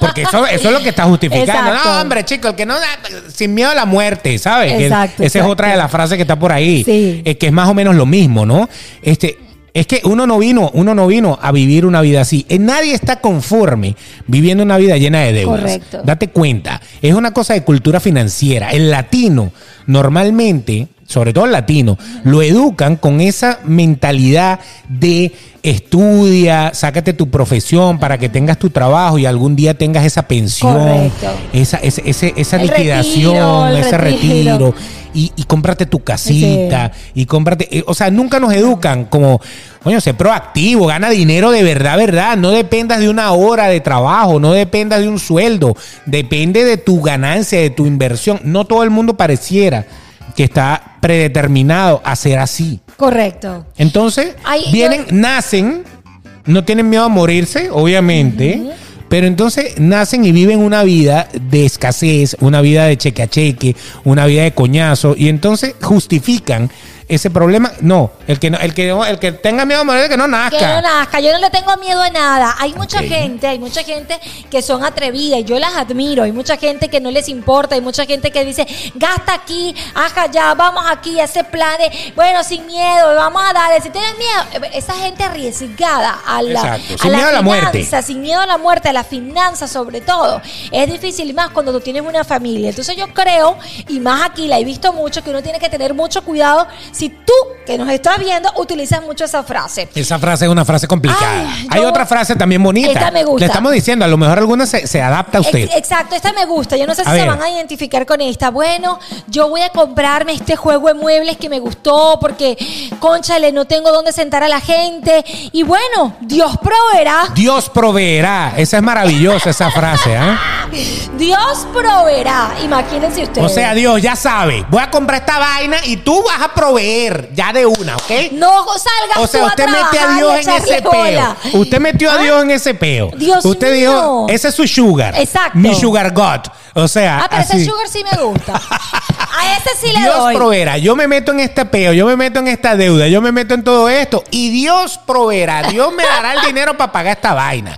porque eso, eso es lo que está justificando. Exacto. No, hombre, chico, el que no sin miedo a la muerte, ¿sabes? Exacto, esa es otra de las frases que está por ahí, Sí. eh, que es más o menos lo mismo, ¿no? Este... Es que uno no vino, uno no vino a vivir una vida así. Eh, Nadie está conforme viviendo una vida llena de deudas. Correcto. Date cuenta, es una cosa de cultura financiera. El latino normalmente, sobre todo el latino, lo educan con esa mentalidad de estudia, sácate tu profesión para que tengas tu trabajo y algún día tengas esa pensión, Correcto. esa, esa liquidación, retiro, ese retiro. retiro. Y, y cómprate tu casita y cómprate, eh, o sea, nunca nos educan como, coño, sé proactivo, gana dinero de verdad, verdad, no dependas de una hora de trabajo, no dependas de un sueldo, depende de tu ganancia, de tu inversión. No todo el mundo pareciera que está predeterminado a ser así. Correcto. Entonces, Ay, vienen, nacen, no tienen miedo a morirse, obviamente, pero entonces nacen y viven una vida de escasez, una vida de cheque a cheque, una vida de coñazo, y entonces justifican ese problema. No, el que no, el que no- el que tenga miedo a morir, que no nazca. Que no nazca, yo no le tengo miedo a nada. Hay mucha gente, hay mucha gente que son atrevidas y yo las admiro. Hay mucha gente que no les importa, hay mucha gente que dice, gasta aquí, ajá, ya, vamos aquí, hace planes, bueno, sin miedo, vamos a darle. Si tienes miedo, esa gente arriesgada a la, Exacto, sin miedo a la muerte. finanza, sin miedo a la muerte, a la finanza sobre todo. Es difícil más cuando tú tienes una familia. Entonces yo creo, y más aquí la he visto mucho, que uno tiene que tener mucho cuidado si tú, que nos estás viendo, utilizas mucho esa frase. Esa frase es una frase complicada. Ay, Hay yo- otra frase también bonita. Esta me gusta. Le estamos diciendo, a lo mejor alguna se, se adapta a usted. Ex- Exacto, esta me gusta. Yo no sé si A se ver. van a identificar con esta. Bueno, yo voy a comprarme este juego de muebles que me gustó porque, conchale, no tengo dónde sentar a la gente. Y bueno, Dios proveerá. Dios proveerá. Esa es maravillosa esa frase, ¿ah? Dios proveerá. Imagínense ustedes. O sea, Dios ya sabe, voy a comprar esta vaina y tú vas a proveer ya de una, ¿ok? no salgas O sea, tú a usted mete a trabajar y Dios en echarle ese bola. peo. Usted metió a ¿Ah? Dios en ese peo. Dios usted mío. dijo, ese es su sugar. Exacto. Mi sugar God. O sea, Ah, pero así. ese sugar sí me gusta. A ese sí le Dios doy. proveerá. Yo me meto en este peo, yo me meto en esta deuda, yo me meto en todo esto y Dios proveerá. Dios me dará el dinero para pagar esta vaina.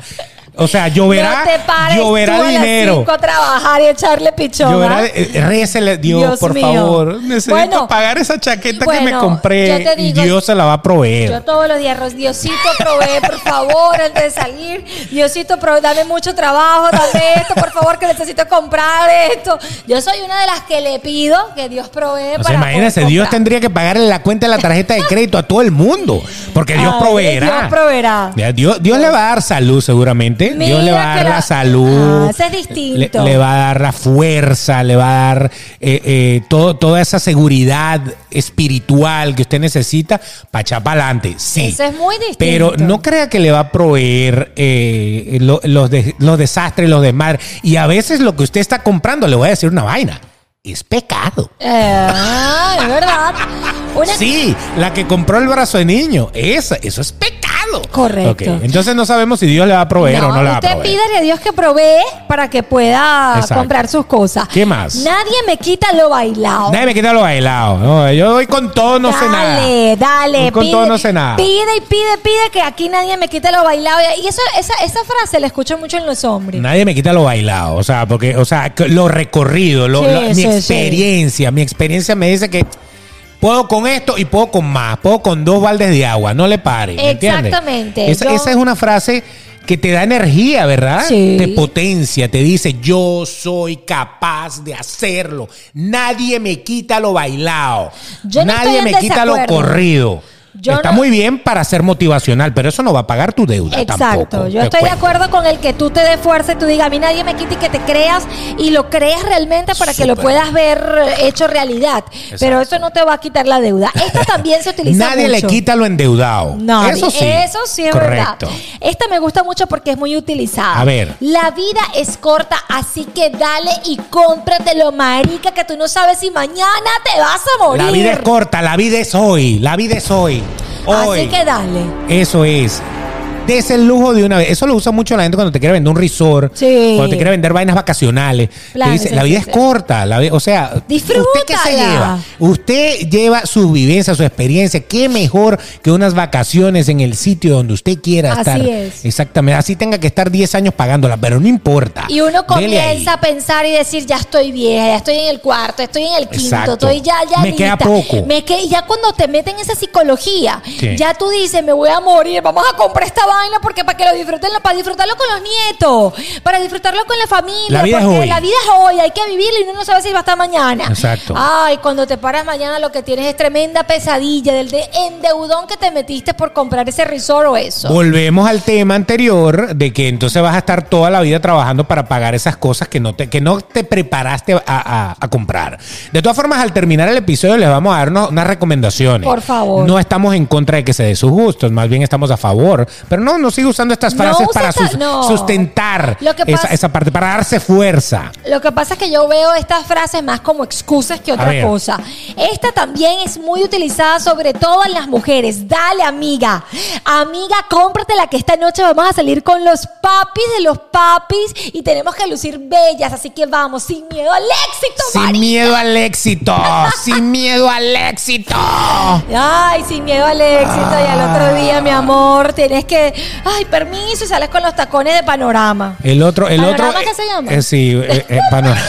O sea, lloverá, no te pares lloverá tú a las dinero. cinco a trabajar y echarle pichón. Lloverá, ¿ah? eh, récele, Dios, Dios por mío. favor. Necesito Bueno, pagar esa chaqueta que me compré yo te digo- Dios se la va a proveer. Yo todos los días, Diosito, provee, por favor, antes de salir. Diosito, provee, dame mucho trabajo, dame esto, por favor, que necesito comprar esto. Yo soy una de las que le pido que Dios provee O sea, para poder Dios comprar. tendría que pagarle la cuenta de la tarjeta de crédito a todo el mundo, porque Dios Ay, proveerá. Dios proveerá. Dios, Dios le va a dar salud seguramente. Dios le va a dar la, la- salud. Ah, es distinto. Le, le va a dar la fuerza, le va a dar eh, eh, todo- toda esa seguridad espiritual que usted necesita para echar para adelante. Sí. Eso es muy distinto. Pero no crea que le va a proveer eh, lo- los, de- los desastres, los desmadres. Y a veces lo que usted está comprando, le voy a decir una vaina, es pecado. Ah, es verdad. Una- Sí, la que compró el brazo de niño, esa, eso es pecado. Correcto. Ok, Entonces no sabemos si Dios le va a proveer o no le va a usted proveer. pídale a Dios que provee para que pueda Exacto. comprar sus cosas. ¿Qué más? Nadie me quita lo bailado. Nadie me quita lo bailado. No, yo voy con todo, no sé nada. Dale, dale. Voy con pide, todo, no sé nada. Pide y pide, pide que aquí nadie me quite lo bailado. Y eso, esa, esa frase la escucho mucho en los hombres. Nadie me quita lo bailado, o sea, porque, o sea, que lo recorrido, lo- Sí, lo- mi sí, sí. experiencia, mi experiencia me dice que puedo con esto y puedo con más, puedo con dos baldes de agua, no le pare, ¿me entiendes? Exactamente. Esa, Yo- esa es una frase que te da energía, ¿verdad? Sí. Te potencia, te dice, yo soy capaz de hacerlo. Nadie me quita lo bailado. Yo no Nadie me quita lo corrido. Yo Está no- muy bien para ser motivacional, pero eso no va a pagar tu deuda Exacto. tampoco. Yo estoy de acuerdo con el que tú te des fuerza y tú digas, a mí nadie me quita y que te creas y lo creas realmente para que lo puedas ver eh, hecho realidad. Pero eso no te va a quitar la deuda. Esto también se utiliza Nadie le quita lo endeudado. Nadie. Eso sí. Eso sí es Correcto. verdad. Esta me gusta mucho porque es muy utilizada. A ver. La vida es corta, así que dale y cómpratelo, marica, que tú no sabes si mañana te vas a morir. La vida es corta, la vida es hoy. La vida es hoy. Hoy. Así que dale. Eso es. Des el lujo de una vez. Eso lo usa mucho la gente cuando te quiere vender un resort. Sí. Cuando te quiere vender vainas vacacionales. Te la vida sí, es corta. La o sea, Disfrútala. ¿usted qué se lleva? Usted lleva su vivencia, su experiencia. ¿Qué mejor que unas vacaciones en el sitio donde usted quiera Así estar? es. Exactamente. Así tenga que estar 10 años pagándola, pero no importa. Y uno comienza a pensar y decir, ya estoy vieja, ya estoy en el cuarto, estoy en el quinto, Exacto. estoy ya, ya Me queda lista. poco. Me que- ya cuando te meten esa psicología, ya tú dices, me voy a morir, vamos a comprar esta vaina porque para que lo disfruten, para disfrutarlo con los nietos, para disfrutarlo con la familia. La vida es porque hoy. La vida es hoy, hay que vivirla y uno no sabe si va a estar mañana. Exacto. Ay, cuando te paras mañana lo que tienes es tremenda pesadilla del de endeudón que te metiste por comprar ese resort o eso. Volvemos al tema anterior de que entonces vas a estar toda la vida trabajando para pagar esas cosas que no te, que no te preparaste a, a- a comprar. De todas formas, al terminar el episodio les vamos a dar unas recomendaciones. Por favor. No estamos en contra de que se dé sus gustos, más bien estamos a favor. Pero no, no sigue usando estas frases para esta- sus- no. sustentar esa, parte, para darse fuerza. Lo que pasa es que yo veo estas frases más como excusas que otra cosa. Esta también es muy utilizada sobre todo en las mujeres. Dale, amiga. Amiga, cómpratela que esta noche vamos a salir con los papis de los papis y tenemos que lucir bellas. Así que vamos, sin miedo al éxito, Sin miedo al éxito, sin miedo al éxito. Ay, sin miedo al éxito. Y al otro día, mi amor, tienes que. Ay, permiso, y sales con los tacones de panorama. El otro, el ¿Panorama otro. qué se llama? eh, sí, eh, eh, panorama.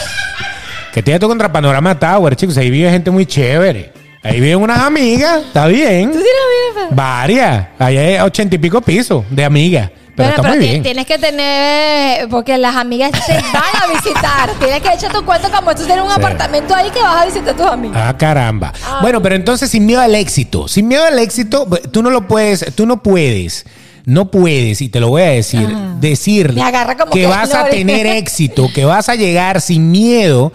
que te tú contra Panorama Tower, chicos. Ahí vive gente muy chévere. Ahí viven unas amigas, está bien. ¿Tú tienes amigas? Varias. Ahí hay ochenta y pico pisos de amigas. Pero Bueno, está pero muy bien. tienes que tener, porque las amigas te van a visitar. tienes que echar tu cuento como tú tienes un Sí. apartamento ahí que vas a visitar a tus amigas. Ah, caramba. Bueno, pero entonces sin miedo al éxito. Sin miedo al éxito, tú no lo puedes, tú no puedes. No puedes, y te lo voy a decir, Ajá. decir que que vas a tener éxito, que vas a llegar sin miedo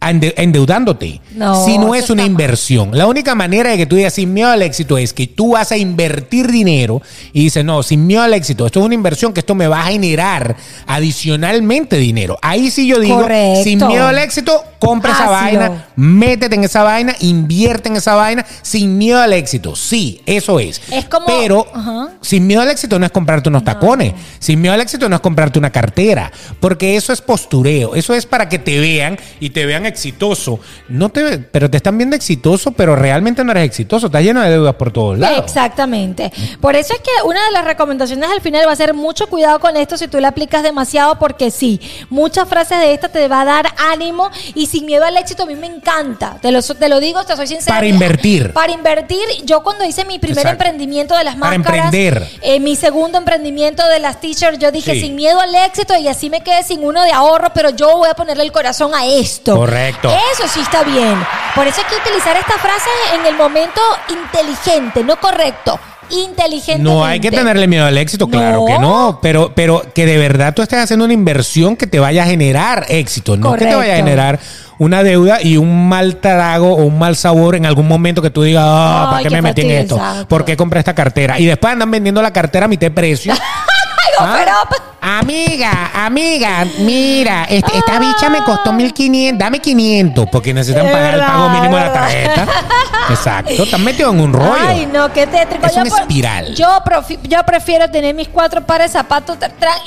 a ende- endeudándote. No, si no es una mal. inversión. La única manera de que tú digas sin miedo al éxito es que tú vas a invertir dinero y dices, no, sin miedo al éxito, esto es una inversión que esto me va a generar adicionalmente dinero. Ahí sí yo digo, Correcto. sin miedo al éxito, compra esa vaina, métete en esa vaina, invierte en esa vaina, sin miedo al éxito. Sí, eso es. Es como- Pero Ajá. sin miedo al éxito no es comprarte unos tacones. Sin miedo al éxito no es comprarte una cartera. Porque eso es postureo. Eso es para que te vean y te vean exitoso. No te, pero te están viendo exitoso, pero realmente no eres exitoso. Estás lleno de deudas por todos lados. Exactamente. Por eso es que una de las recomendaciones al final va a ser mucho cuidado con esto si tú le aplicas demasiado, porque sí, muchas frases de esta te va a dar ánimo y sin miedo al éxito a mí me encanta. Te lo, te lo digo, te soy sincera. Para invertir. Para invertir, yo cuando hice mi primer Exacto. emprendimiento de las Para máscaras, emprender. eh, mi segundo emprendimiento de las t-shirts, yo dije Sí. sin miedo al éxito y así me quedé sin uno de ahorro, pero yo voy a ponerle el corazón a esto. Correcto. Eso sí está bien. Por eso hay que utilizar esta frase en el momento inteligente, no correcto. Inteligente. No hay que tenerle miedo al éxito, claro No. que no, pero, pero que de verdad tú estés haciendo una inversión que te vaya a generar éxito, no que te vaya a generar una deuda y un mal trago o un mal sabor en algún momento que tú digas, ah, ¿para qué qué me metí en esto? ¿Por qué compré esta cartera? Y después andan vendiendo la cartera a mitad de precio. ¿Ah? Amiga, amiga, mira, este- esta bicha me costó 1500, dame 500 porque necesitan Es pagar el pago mínimo de es la tarjeta. Exacto, están metidos en un rollo. Ay, no, qué tétrico. Es Yo una por- espiral. Yo, prefiero tener mis cuatro pares de zapatos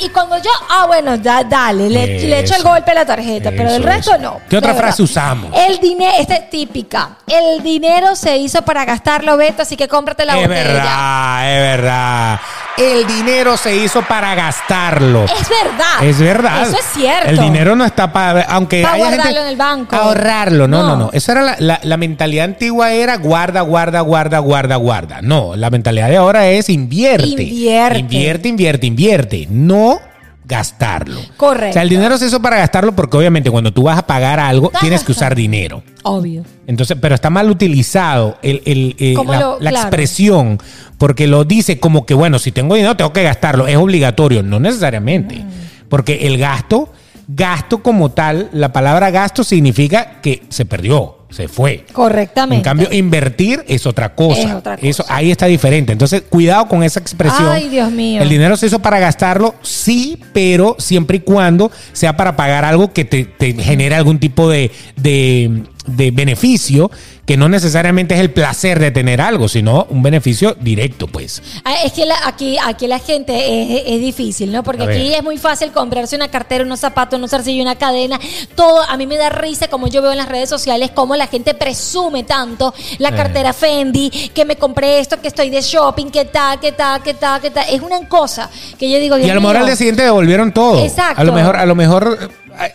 y cuando yo, ah, bueno, da- dale, le, le echo el golpe a la tarjeta, pero del resto eso. no. ¿Qué otra frase usamos? El dinero, esta es típica. El dinero se hizo para gastarlo, Beto, así que cómprate la es botella. verdad, es verdad. El dinero se hizo para gastarlo. Es verdad. Es verdad. Eso es cierto. El dinero no está para, aunque Pa' haya guardarlo gente- en el banco. Ahorrarlo, no, no, No. no. Esa era la, la- la mentalidad antigua era guarda, guarda, guarda, guarda, guarda. No, la mentalidad de ahora es invierte. Invierte. Invierte, invierte, invierte. No gastarlo. Correcto. O sea, el dinero se hizo para gastarlo porque obviamente cuando tú vas a pagar algo tienes que usar dinero. Obvio. Entonces, pero está mal utilizado el, el, eh, ¿Cómo la, lo- la claro. expresión, porque lo dice como que, bueno, si tengo dinero tengo que gastarlo, es obligatorio, no necesariamente, Mm. porque el gasto, gasto como tal, la palabra gasto significa que se perdió, se fue. Correctamente. En cambio, invertir es otra cosa. Es otra cosa. Eso ahí está diferente. Entonces, cuidado con esa expresión. Ay, Dios mío. El dinero se hizo para gastarlo, sí, pero siempre y cuando sea para pagar algo que te, te genere algún tipo de, de- de beneficio, que no necesariamente es el placer de tener algo, sino un beneficio directo, pues. Ah, Es que la- aquí, aquí la gente es, es difícil, ¿no? Porque aquí es muy fácil comprarse una cartera, unos zapatos, unos zarcillos, una cadena. Todo, a mí me da risa como yo veo en las redes sociales cómo la gente presume tanto la Eh. cartera Fendi, que me compré esto, que estoy de shopping, que tal, que tal, que tal, que tal. Es una cosa que yo digo, Y a lo mejor al día siguiente devolvieron todo. Exacto. A lo mejor, a lo mejor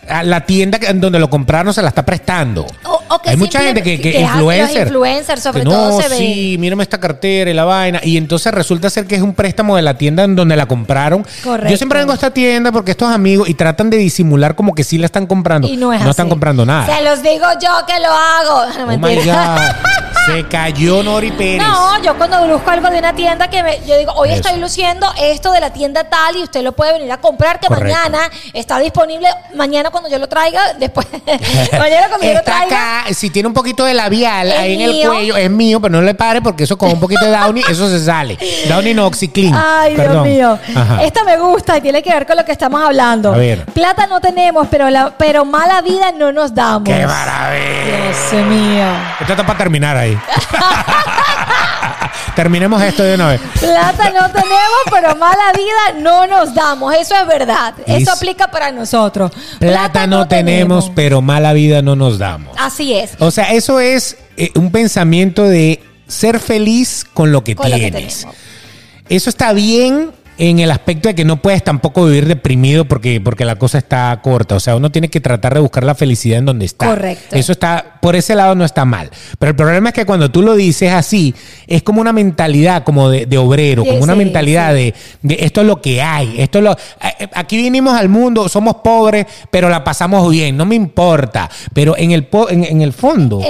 a, la tienda donde lo compraron se la está prestando. O- o que Hay mucha gente que, que que influencer. influencers sobre que no, todo se ven. sí, mírame esta cartera y la vaina. Y entonces resulta ser que es un préstamo de la tienda en donde la compraron. Correcto. Yo siempre vengo a esta tienda porque estos amigos y tratan de disimular como que sí la están comprando. Y no es así. están comprando nada. Se los digo yo que lo hago. No, oh my mentira. God. Se cayó Nori Pérez. No, yo cuando busco algo de una tienda que me, yo digo, hoy Eso. estoy luciendo esto de la tienda tal y usted lo puede venir a comprar que Correcto. mañana está disponible, mañana cuando yo lo traiga, después, mañana cuando yo lo Está traiga. acá, si tiene un poquito de labial Es ahí en el mío. cuello, es mío, pero no le pare porque eso con un poquito de Downy, eso se sale. Downy no, Oxyclean. Ay, Perdón. Dios mío. Ajá. Esta me gusta y tiene que ver con lo que estamos hablando. A ver. Plata no tenemos, pero, la, pero mala vida no nos damos. ¡Qué maravilla! Dios mío. Esto está para terminar ahí. Terminemos esto de una vez. Plata no tenemos, pero mala vida no nos damos. Eso es verdad. Eso aplica para nosotros. Plata no tenemos, pero mala vida no nos damos. Así es. O sea, eso es eh, un pensamiento de ser feliz con lo que Con lo que tienes. Eso está bien en el aspecto de que no puedes tampoco vivir deprimido porque, porque la cosa está corta. O sea, uno tiene que tratar de buscar la felicidad en donde está. Correcto. Eso está, por ese lado no está mal. Pero el problema es que cuando tú lo dices así, es como una mentalidad como de, de obrero, Sí, como una sí, mentalidad sí. de, de esto es lo que hay. Esto es lo, eh, aquí vinimos al mundo, somos pobres, pero la pasamos bien, no me importa. Pero en el, en, en el fondo,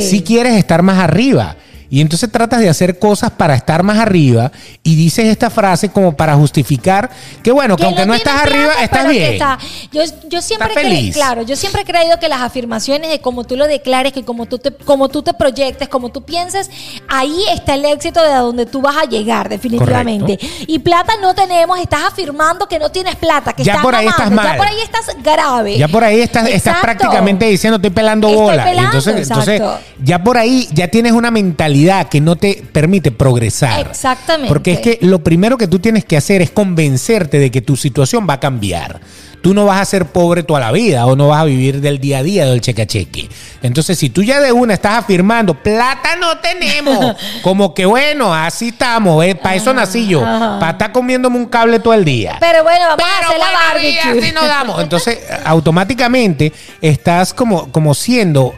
sí quieres estar más arriba. Y entonces tratas de hacer cosas para estar más arriba y dices esta frase como para justificar que bueno, que, aunque no, estás arriba, estás bien. está- Yo, yo siempre feliz. claro, yo siempre he creído que las afirmaciones de cómo tú lo declares, que como tú te, como tú te proyectes, como tú pienses, ahí está el éxito de donde tú vas a llegar, definitivamente. Y plata no tenemos, estás afirmando que no tienes plata, que Ya estás por ahí estás mal. ya por ahí estás grave. Ya por ahí estás, estás prácticamente diciendo estoy pelando Estoy bola. Pelando, entonces, entonces, ya por ahí ya tienes una mentalidad que no te permite progresar. Exactamente. Porque es que lo primero que tú tienes que hacer es convencerte de que tu situación va a cambiar. Tú no vas a ser pobre toda la vida o no vas a vivir del día a día del cheque a cheque. Entonces, si tú ya de una estás afirmando, plata no tenemos, como que bueno, así estamos, para eso nací yo, ajá. para estar comiéndome un cable todo el día. Pero bueno, vamos a hacer la barbecue. así nos damos. Entonces, automáticamente estás como, como siendo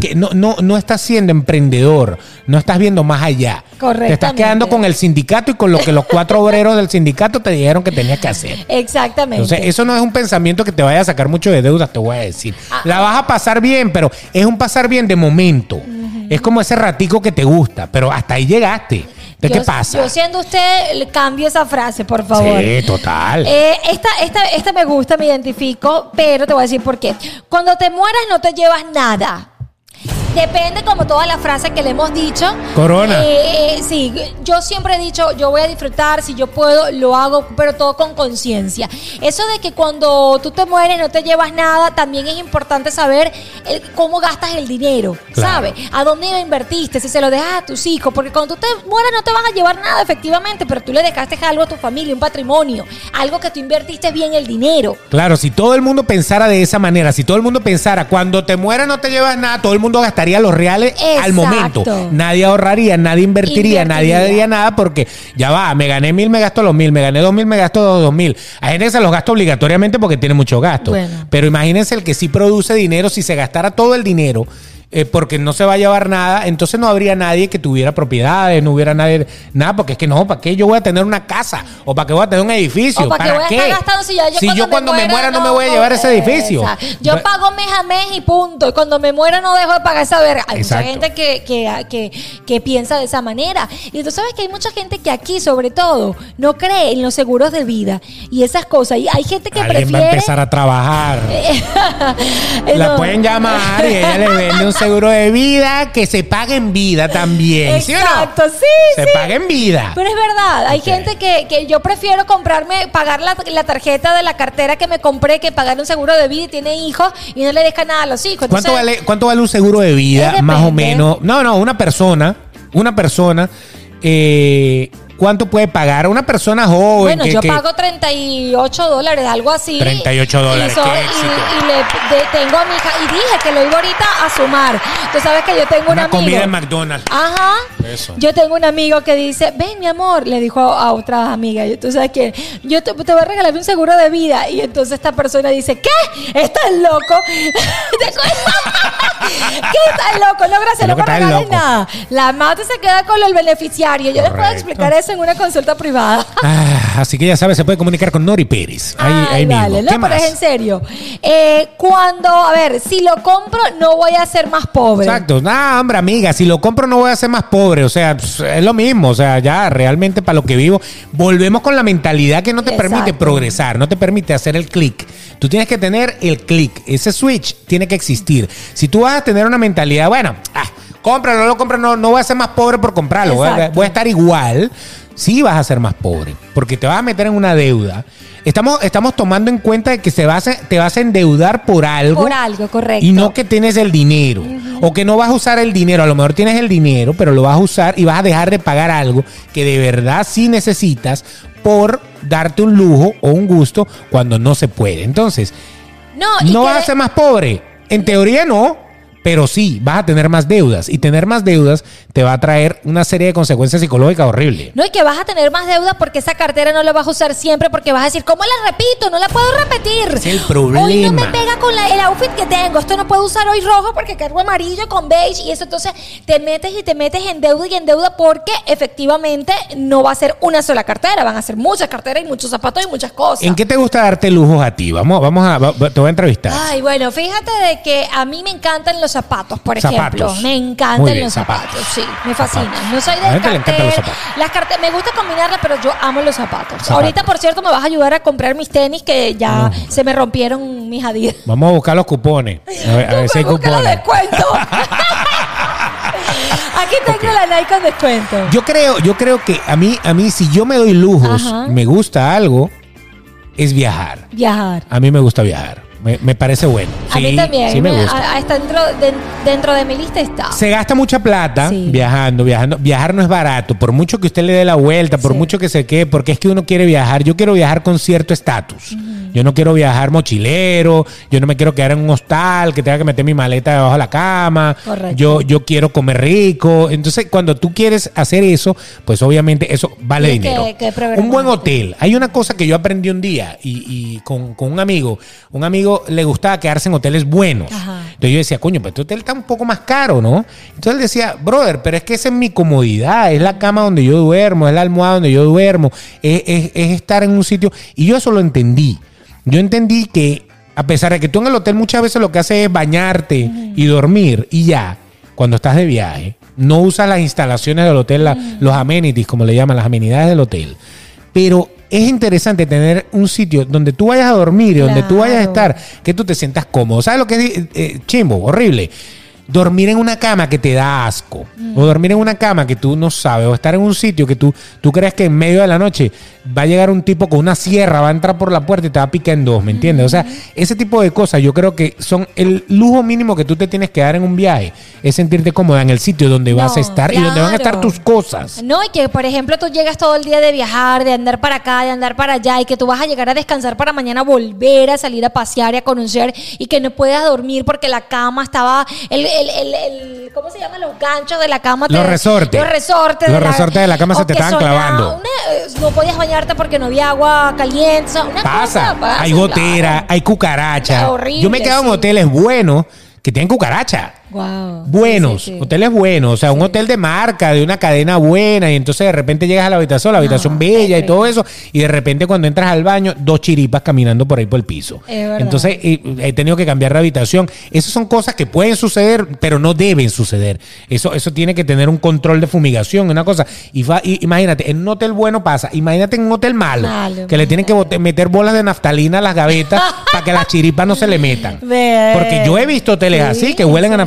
que no, no, no estás siendo emprendedor, no estás viendo más allá. Te estás quedando con el sindicato y con lo que los cuatro obreros del sindicato te dijeron que tenías que hacer. Exactamente. Entonces, eso no es un pensamiento que te vaya a sacar mucho de deudas, te voy a decir. Ah, La vas a pasar bien, pero es un pasar bien de momento. Es como ese ratico que te gusta, pero hasta ahí llegaste. ¿De qué Yo- pasa? Yo siendo usted, cambio esa frase, por favor. Sí, total. Eh, esta, esta, esta me gusta, me identifico, pero te voy a decir por qué. Cuando te mueras no te llevas nada. Depende como todas las frases que le hemos dicho. Corona. Eh, eh, sí, yo siempre he dicho, yo voy a disfrutar, si yo puedo, lo hago, pero todo con conciencia. Eso de que cuando tú te mueres no te llevas nada, también es importante saber el- cómo gastas el dinero, Claro. ¿sabes? A dónde lo invertiste, si se lo dejas a tus hijos, porque cuando tú te mueres no te vas a llevar nada efectivamente, pero tú le dejaste algo a tu familia, un patrimonio, algo que tú invertiste bien el dinero. Claro, si todo el mundo pensara de esa manera, si todo el mundo pensara cuando te mueras no te llevas nada, todo el mundo gastaría los reales al momento. Nadie ahorraría, nadie invertiría, nadie haría nada porque ya va, me gané mil, me gasto los mil, me gané dos mil, me gasto dos, dos mil. Hay gente que se los gasta obligatoriamente porque tiene mucho gasto. Bueno. Pero imagínense el que sí produce dinero, si se gastara todo el dinero. Eh, porque no se va a llevar nada, entonces no habría nadie que tuviera propiedades, no hubiera nadie, nada, porque es que no, ¿para qué yo voy a tener una casa? ¿O para qué voy a tener un edificio? O para qué voy a estar gastando si ya yo si cuando, yo cuando me muera, no me voy a llevar ese edificio. Yo pago mes a mes y punto. Y cuando me muera no dejo de pagar esa verga. Hay Exacto. mucha gente que, que, que, que piensa de esa manera. Y tú sabes que hay mucha gente que aquí, sobre todo, no cree en los seguros de vida y esas cosas. Y hay gente que prefiere. va a empezar a trabajar. La No. pueden llamar y ella le vende un seguro de vida que se pague en vida también. ¿sí o no? Exacto, sí, Se sí. paga en vida. Pero es verdad, hay gente que, que yo prefiero comprarme, pagar la, la tarjeta de la cartera que me compré que pagar un seguro de vida y tiene hijos y no le deja nada a los hijos. ¿Cuánto vale, ¿Cuánto vale un seguro de vida? Más o menos. No, no, una persona. Una persona. eh, ¿Cuánto puede pagar? Una persona joven. Bueno, que- yo que- pago 38 dólares, algo así. 38 dólares, Y, so- qué y- éxito. y le de- tengo a mi hija, y dije que lo iba ahorita a sumar. Tú sabes que yo tengo un Una amigo. comida en McDonald's. Ajá. Eso. Yo tengo un amigo que dice, ven mi amor, le dijo a, a otra amiga, y tú sabes quién, yo te, te voy a regalar un seguro de vida. Y entonces esta persona dice, ¿qué? ¿Estás loco? ¿Qué estás loco? No, gracias, no me regales nada. La madre se queda con el beneficiario. Yo les puedo explicar eso en una consulta privada. Ah, así que ya sabes, se puede comunicar con Nori Pérez. Ahí, Ay, ahí mismo. vale. ¿Qué No, pero más? es en serio. Eh, cuando, a ver, si lo compro, no voy a ser más pobre. Exacto. Nah, hombre, amiga, si lo compro no voy a ser más pobre. O sea, pss, es lo mismo. O sea, ya realmente para lo que vivo, volvemos con la mentalidad que no te Exacto. permite progresar, no te permite hacer el clic. Tú tienes que tener el clic. Ese switch tiene que existir. Si tú vas a tener una mentalidad, bueno, ah, compra, no lo compra, no, no voy a ser más pobre por comprarlo. Voy a, Exacto. voy a estar igual. Sí vas a ser más pobre, porque te vas a meter en una deuda. Estamos, estamos tomando en cuenta de que se vas a- te vas a endeudar por algo. Por algo, correcto. Y no que tienes el dinero. O que no vas a usar el dinero. A lo mejor tienes el dinero, pero lo vas a usar y vas a dejar de pagar algo que de verdad sí necesitas por darte un lujo o un gusto cuando no se puede. Entonces, No, no vas a ser más pobre. En teoría no. Pero sí, vas a tener más deudas. Y tener más deudas te va a traer una serie de consecuencias psicológicas horribles. No, y que vas a tener más deuda porque esa cartera no la vas a usar siempre porque vas a decir, ¿cómo la repito? No la puedo repetir. Es el problema. Hoy no me pega con la- el outfit que tengo. Esto no puedo usar hoy rojo porque cargo amarillo con beige y eso. Entonces te metes y te metes en deuda y en deuda porque efectivamente no va a ser una sola cartera. Van a ser muchas carteras y muchos zapatos y muchas cosas. ¿En qué te gusta darte lujos a ti? Vamos, vamos a, te voy a entrevistar. Ay, bueno, fíjate de que a mí me encantan los zapatos, por ejemplo. Me encantan bien, los zapatos. zapatos. sí, me fascinan. Zapatos. No soy de gente le encantan los cartera. zapatos. Las carteras, me gusta combinarlas, pero yo amo los zapatos. Ahorita, por cierto, me vas a ayudar a comprar mis tenis que ya se me rompieron mis adidas. Vamos a buscar los cupones. A ver, a ver si hay Busca los cupones. descuentos. Aquí tengo la Nike con descuento. Yo creo, yo creo que a mí, a mí, si yo me doy lujos, Ajá. me gusta algo, es viajar. Viajar. A mí me gusta viajar. Me, me parece bueno. a Sí, mí también. Sí me gusta. a- a- está dentro de, dentro de mi lista está. Se gasta mucha plata Sí. viajando, viajando. Viajar no es barato. Por mucho que usted le dé la vuelta, por Sí. mucho que se quede, porque es que uno quiere viajar. Yo quiero viajar con cierto estatus. Yo no quiero viajar mochilero. Yo no me quiero quedar en un hostal que tenga que meter mi maleta debajo de la cama. Correcto. Yo, yo quiero comer rico. Entonces, cuando tú quieres hacer eso, pues obviamente eso vale Tienes dinero. que- que programarte. un buen hotel. Hay una cosa que yo aprendí un día y, y con, con un amigo. Un amigo le gustaba quedarse en hoteles buenos. Ajá. Entonces yo decía, coño, pero este hotel está un poco más caro, ¿no? Entonces él decía, brother, pero es que esa es mi comodidad, es la cama donde yo duermo, es la almohada donde yo duermo, es, es- es estar en un sitio. Y yo eso lo entendí. Yo entendí que a pesar de que tú en el hotel muchas veces lo que haces es bañarte y dormir y ya, cuando estás de viaje, no usas las instalaciones del hotel, la- los amenities, como le llaman, las amenidades del hotel. Pero es interesante tener un sitio donde tú vayas a dormir y donde tú vayas a estar, que tú te sientas cómodo. ¿Sabes lo que es eh, chimbo? Horrible. Dormir en una cama que te da asco, o dormir en una cama que tú no sabes, o estar en un sitio que tú, tú crees que en medio de la noche va a llegar un tipo con una sierra, va a entrar por la puerta y te va a picar en dos, ¿me entiendes? O sea, ese tipo de cosas yo creo que son el lujo mínimo que tú te tienes que dar en un viaje, es sentirte cómoda en el sitio donde vas a estar y donde van a estar tus cosas. No, y que por ejemplo tú llegas todo el día de viajar, de andar para acá, de andar para allá, y que tú vas a llegar a descansar para mañana volver a salir a pasear y a conocer, y que no puedas dormir porque la cama estaba, el, el, el, el- ¿cómo se llama? Los ganchos de la cama. Los resortes. Los resortes. Los resortes de la cama se te estaban clavando. una- eh, no podías bañarte porque no había agua caliente. una Pasa, cosa pasa, hay gotera, claro. hay cucaracha. Horrible, Yo me he quedado en sí. hoteles buenos que tienen cucaracha. Buenos, Sí, sí, sí. hoteles buenos, o sea, un hotel de marca, de una cadena buena, y entonces de repente llegas a la habitación, la habitación No, bella y todo eso, y de repente cuando entras al baño, dos chiripas caminando por ahí por el piso. Entonces eh, he tenido que cambiar de habitación. Esas son cosas que pueden suceder, pero no deben suceder. Eso, eso tiene que tener un control de fumigación, una cosa. Y, fa- y imagínate, en un hotel bueno pasa, imagínate en un hotel malo, Malo, que le tienen que bote- meter bolas de naftalina a las gavetas para que las chiripas no se le metan. Porque yo he visto hoteles Sí, así que huelen a sí.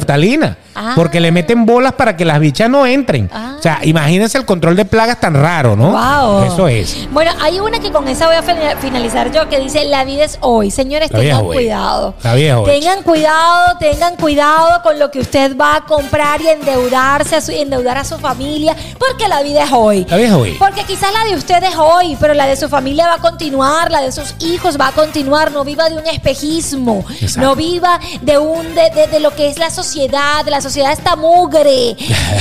Ah. Porque le meten bolas para que las bichas no entren. Ah. O sea, imagínense el control de plagas tan raro, ¿no? Wow. Eso es. Bueno, hay una que con esa voy a fina- finalizar yo que dice la vida es hoy. Señores, La tengan cuidado. La vida es hoy. Tengan cuidado, tengan cuidado con lo que usted va a comprar y endeudarse, a su, endeudar a su familia, porque la vida es hoy. La vida es hoy. Porque quizás la de usted es hoy, pero la de su familia va a continuar, la de sus hijos va a continuar. No viva de un espejismo, Exacto. no viva de un de, de- de lo que es la sociedad. La sociedad está mugre,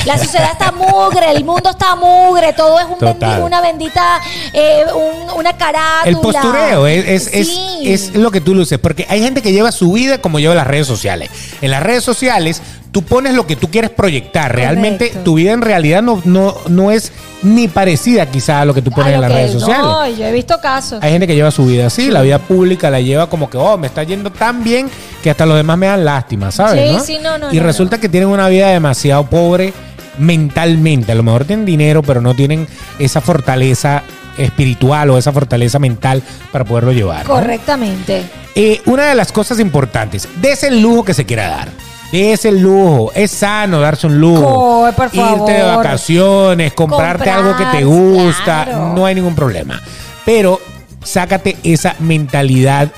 la sociedad está mugre, el mundo está mugre, todo es un bendi- una bendita, eh, un- una carátula. El postureo es, es, es- Sí. es lo que tú luces. Porque hay gente que lleva su vida como lleva las redes sociales. En las redes sociales, tú pones lo que tú quieres proyectar. Realmente, Correcto. tu vida en realidad no, no, no es ni parecida quizá a lo que tú pones en las redes sociales. No, yo he visto casos. Hay gente que lleva su vida así, la vida pública la lleva como que, oh, me está yendo tan bien que hasta los demás me dan lástima, ¿sabes? Sí, no? sí, no, no, y no, resulta que tienen una vida demasiado pobre mentalmente. A lo mejor tienen dinero, pero no tienen esa fortaleza espiritual o esa fortaleza mental para poderlo llevar. Correctamente. Eh, una de las cosas importantes, des el lujo que se quiera dar. Des el lujo. Es sano darse un lujo. Por Irte de favor. vacaciones, comprarte Comprar, algo que te gusta. claro. No hay ningún problema. Pero sácate esa mentalidad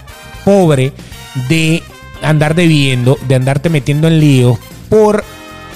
pobre de andar debiendo, de andarte metiendo en líos por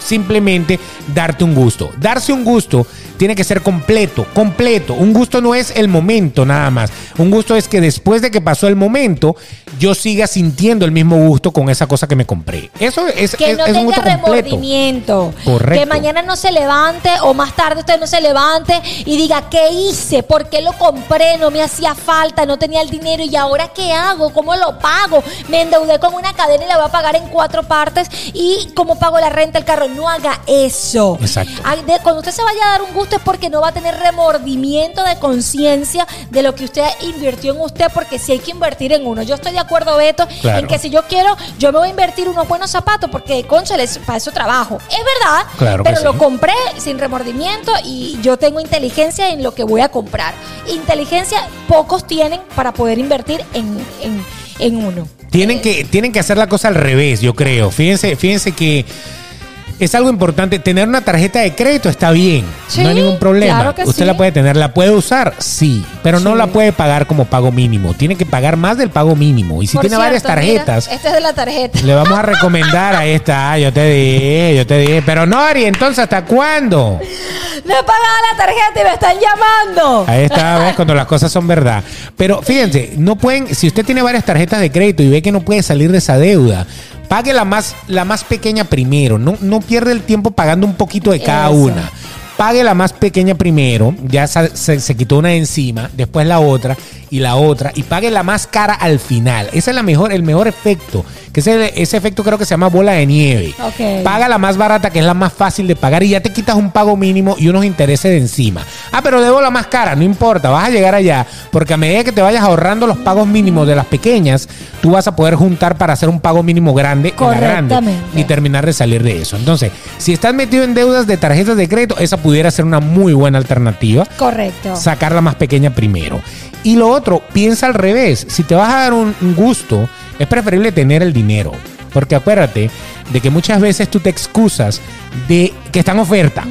simplemente darte un gusto. Darse un gusto tiene que ser completo, completo. Un gusto no es el momento nada más. Un gusto es que después de que pasó el momento, yo siga sintiendo el mismo gusto con esa cosa que me compré. Eso es, Que es- no es un tenga completo. remordimiento. Correcto. Que mañana no se levante o más tarde usted no se levante y diga, ¿qué hice? ¿Por qué lo compré? No me hacía falta, no tenía el dinero y ahora ¿qué hago? ¿Cómo lo pago? Me endeudé con una cadena y la voy a pagar en cuatro partes y ¿cómo pago la renta del carro? No haga eso. Exacto. Cuando usted se vaya a dar un gusto es porque no va a tener remordimiento de conciencia de lo que usted invirtió en usted, porque si hay que invertir en uno. Yo estoy de acuerdo, Beto, Claro. en que si yo quiero, yo me voy a invertir unos buenos zapatos, porque, conchales, para eso trabajo. Es verdad, Claro pero sí. lo compré sin remordimiento y yo tengo inteligencia en lo que voy a comprar. Inteligencia pocos tienen para poder invertir en, en, en uno. Tienen que, tienen que hacer la cosa al revés, yo creo. Fíjense, fíjense que es algo importante. Tener una tarjeta de crédito está bien. Sí, no hay ningún problema. claro que Usted sí. la puede tener, la puede usar, sí, pero no la puede pagar como pago mínimo. Tiene que pagar más del pago mínimo. Y si Por tiene varias mira, tarjetas, esta es de la tarjeta. le vamos a recomendar a esta. Ah, yo te dije, yo te dije. Pero no, Ari, entonces, ¿hasta cuándo? No he pagado la tarjeta y me están llamando. Ahí está, ¿ves? Cuando las cosas son verdad. Pero fíjense, no pueden, si usted tiene varias tarjetas de crédito y ve que no puede salir de esa deuda, pague la más, la más pequeña primero. No, no pierde el tiempo pagando un poquito de cada Eso. una. Pague la más pequeña primero, ya se, se quitó una encima, después la otra y la otra, y pague la más cara al final. Ese es la mejor, el mejor efecto, que ese, ese efecto creo que se llama bola de nieve. Paga la más barata, que es la más fácil de pagar, y ya te quitas un pago mínimo y unos intereses de encima. Ah, pero debo la más cara, no importa, vas a llegar allá, porque a medida que te vayas ahorrando los pagos mínimos de las pequeñas, tú vas a poder juntar para hacer un pago mínimo grande en la grande y terminar de salir de eso. Entonces, si estás metido en deudas de tarjetas de crédito, esa pudiera ser una muy buena alternativa Correcto. sacar la más pequeña primero. Y lo otro, piensa al revés. Si te vas a dar un, gusto, es preferible tener el dinero. Porque acuérdate, de que muchas veces tú te excusas de que está en oferta.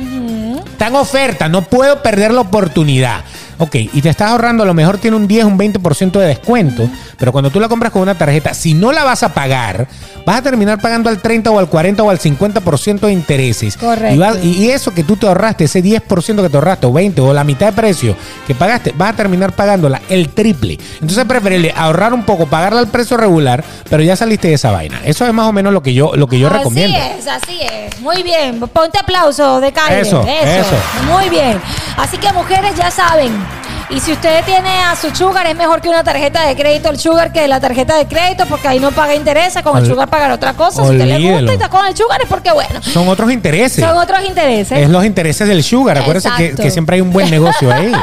Está en oferta, no puedo perder la oportunidad. Ok, y te estás ahorrando, a lo mejor tiene un 10, un 20% de descuento, pero cuando tú la compras con una tarjeta, si no la vas a pagar, vas a terminar pagando al 30 o al 40 o al 50% de intereses. Correcto. Y, eso que tú te ahorraste, ese 10% que te ahorraste, o 20 o la mitad de precio que pagaste, vas a terminar pagándola el triple. Entonces es preferible ahorrar un poco, pagarla al precio regular, pero ya saliste de esa vaina. Eso es más o menos lo que yo, lo que yo así recomiendo. es, así es. Muy bien. Ponte aplauso de Kylie. Eso, eso. Muy bien. Así que mujeres ya saben. Y si usted tiene a su sugar, es mejor que una tarjeta de crédito el sugar que la tarjeta de crédito, porque ahí no paga intereses. Con el sugar pagar otra cosa. Si usted le gusta y está con el sugar es porque, bueno, Son otros intereses. son otros intereses. Es los intereses del sugar. Acuérdese que, siempre hay un buen negocio ahí.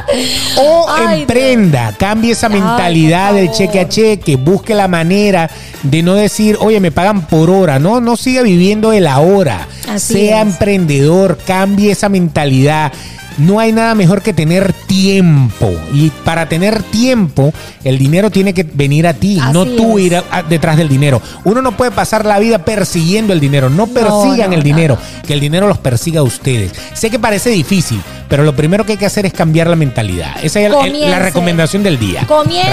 O Ay, emprenda, cambie esa Ay, mentalidad por del cheque a cheque, busque la manera de no decir, oye, me pagan por hora. No, no siga viviendo de la hora. Así sea es. emprendedor, cambie esa mentalidad. No hay nada mejor que tener tiempo. Y para tener tiempo, el dinero tiene que venir a ti, no tú es. ir a- a- detrás del dinero. Uno no puede pasar la vida persiguiendo el dinero. No persigan no, el no. dinero, que el dinero los persiga a ustedes. Sé que parece difícil, pero lo primero que hay que hacer es cambiar la mentalidad. Esa es Comience. la recomendación del día. Comience,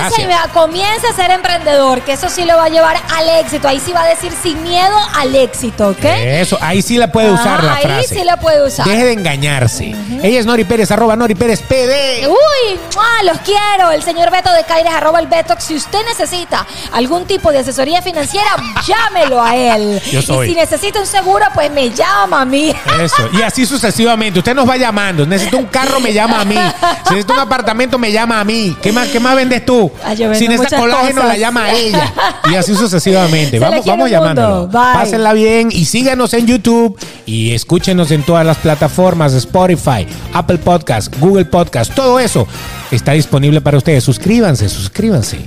comience a ser emprendedor, que eso sí lo va a llevar al éxito. Ahí sí va a decir sin miedo al éxito, ¿ok? Eso, ahí sí la puede usar Ajá, la ahí sí la puede usar. Deje de engañarse. Ella es Nori Pérez, arroba Nori Pérez PD. Uy, ¡mua! los quiero. El señor Beto de Caires, arroba el Betox. Si usted necesita algún tipo de asesoría financiera, llámelo a él. Yo soy. Y si necesita un seguro, pues me llama a mí. Eso, y así sucesivamente. Usted nos va llamando. Necesita un carro, me llama a mí. Si necesita un apartamento, me llama a mí. ¿Qué más, qué más vendes tú? Vendo si necesita colágeno, cosas. la llama a ella. Y así sucesivamente. Se Vamos, vamos llamándolo. Pásenla bien y síganos en YouTube y escúchenos en todas las plataformas: Spotify, Apple Podcast, Google Podcast. Todo eso está disponible para ustedes. Suscríbanse, suscríbanse.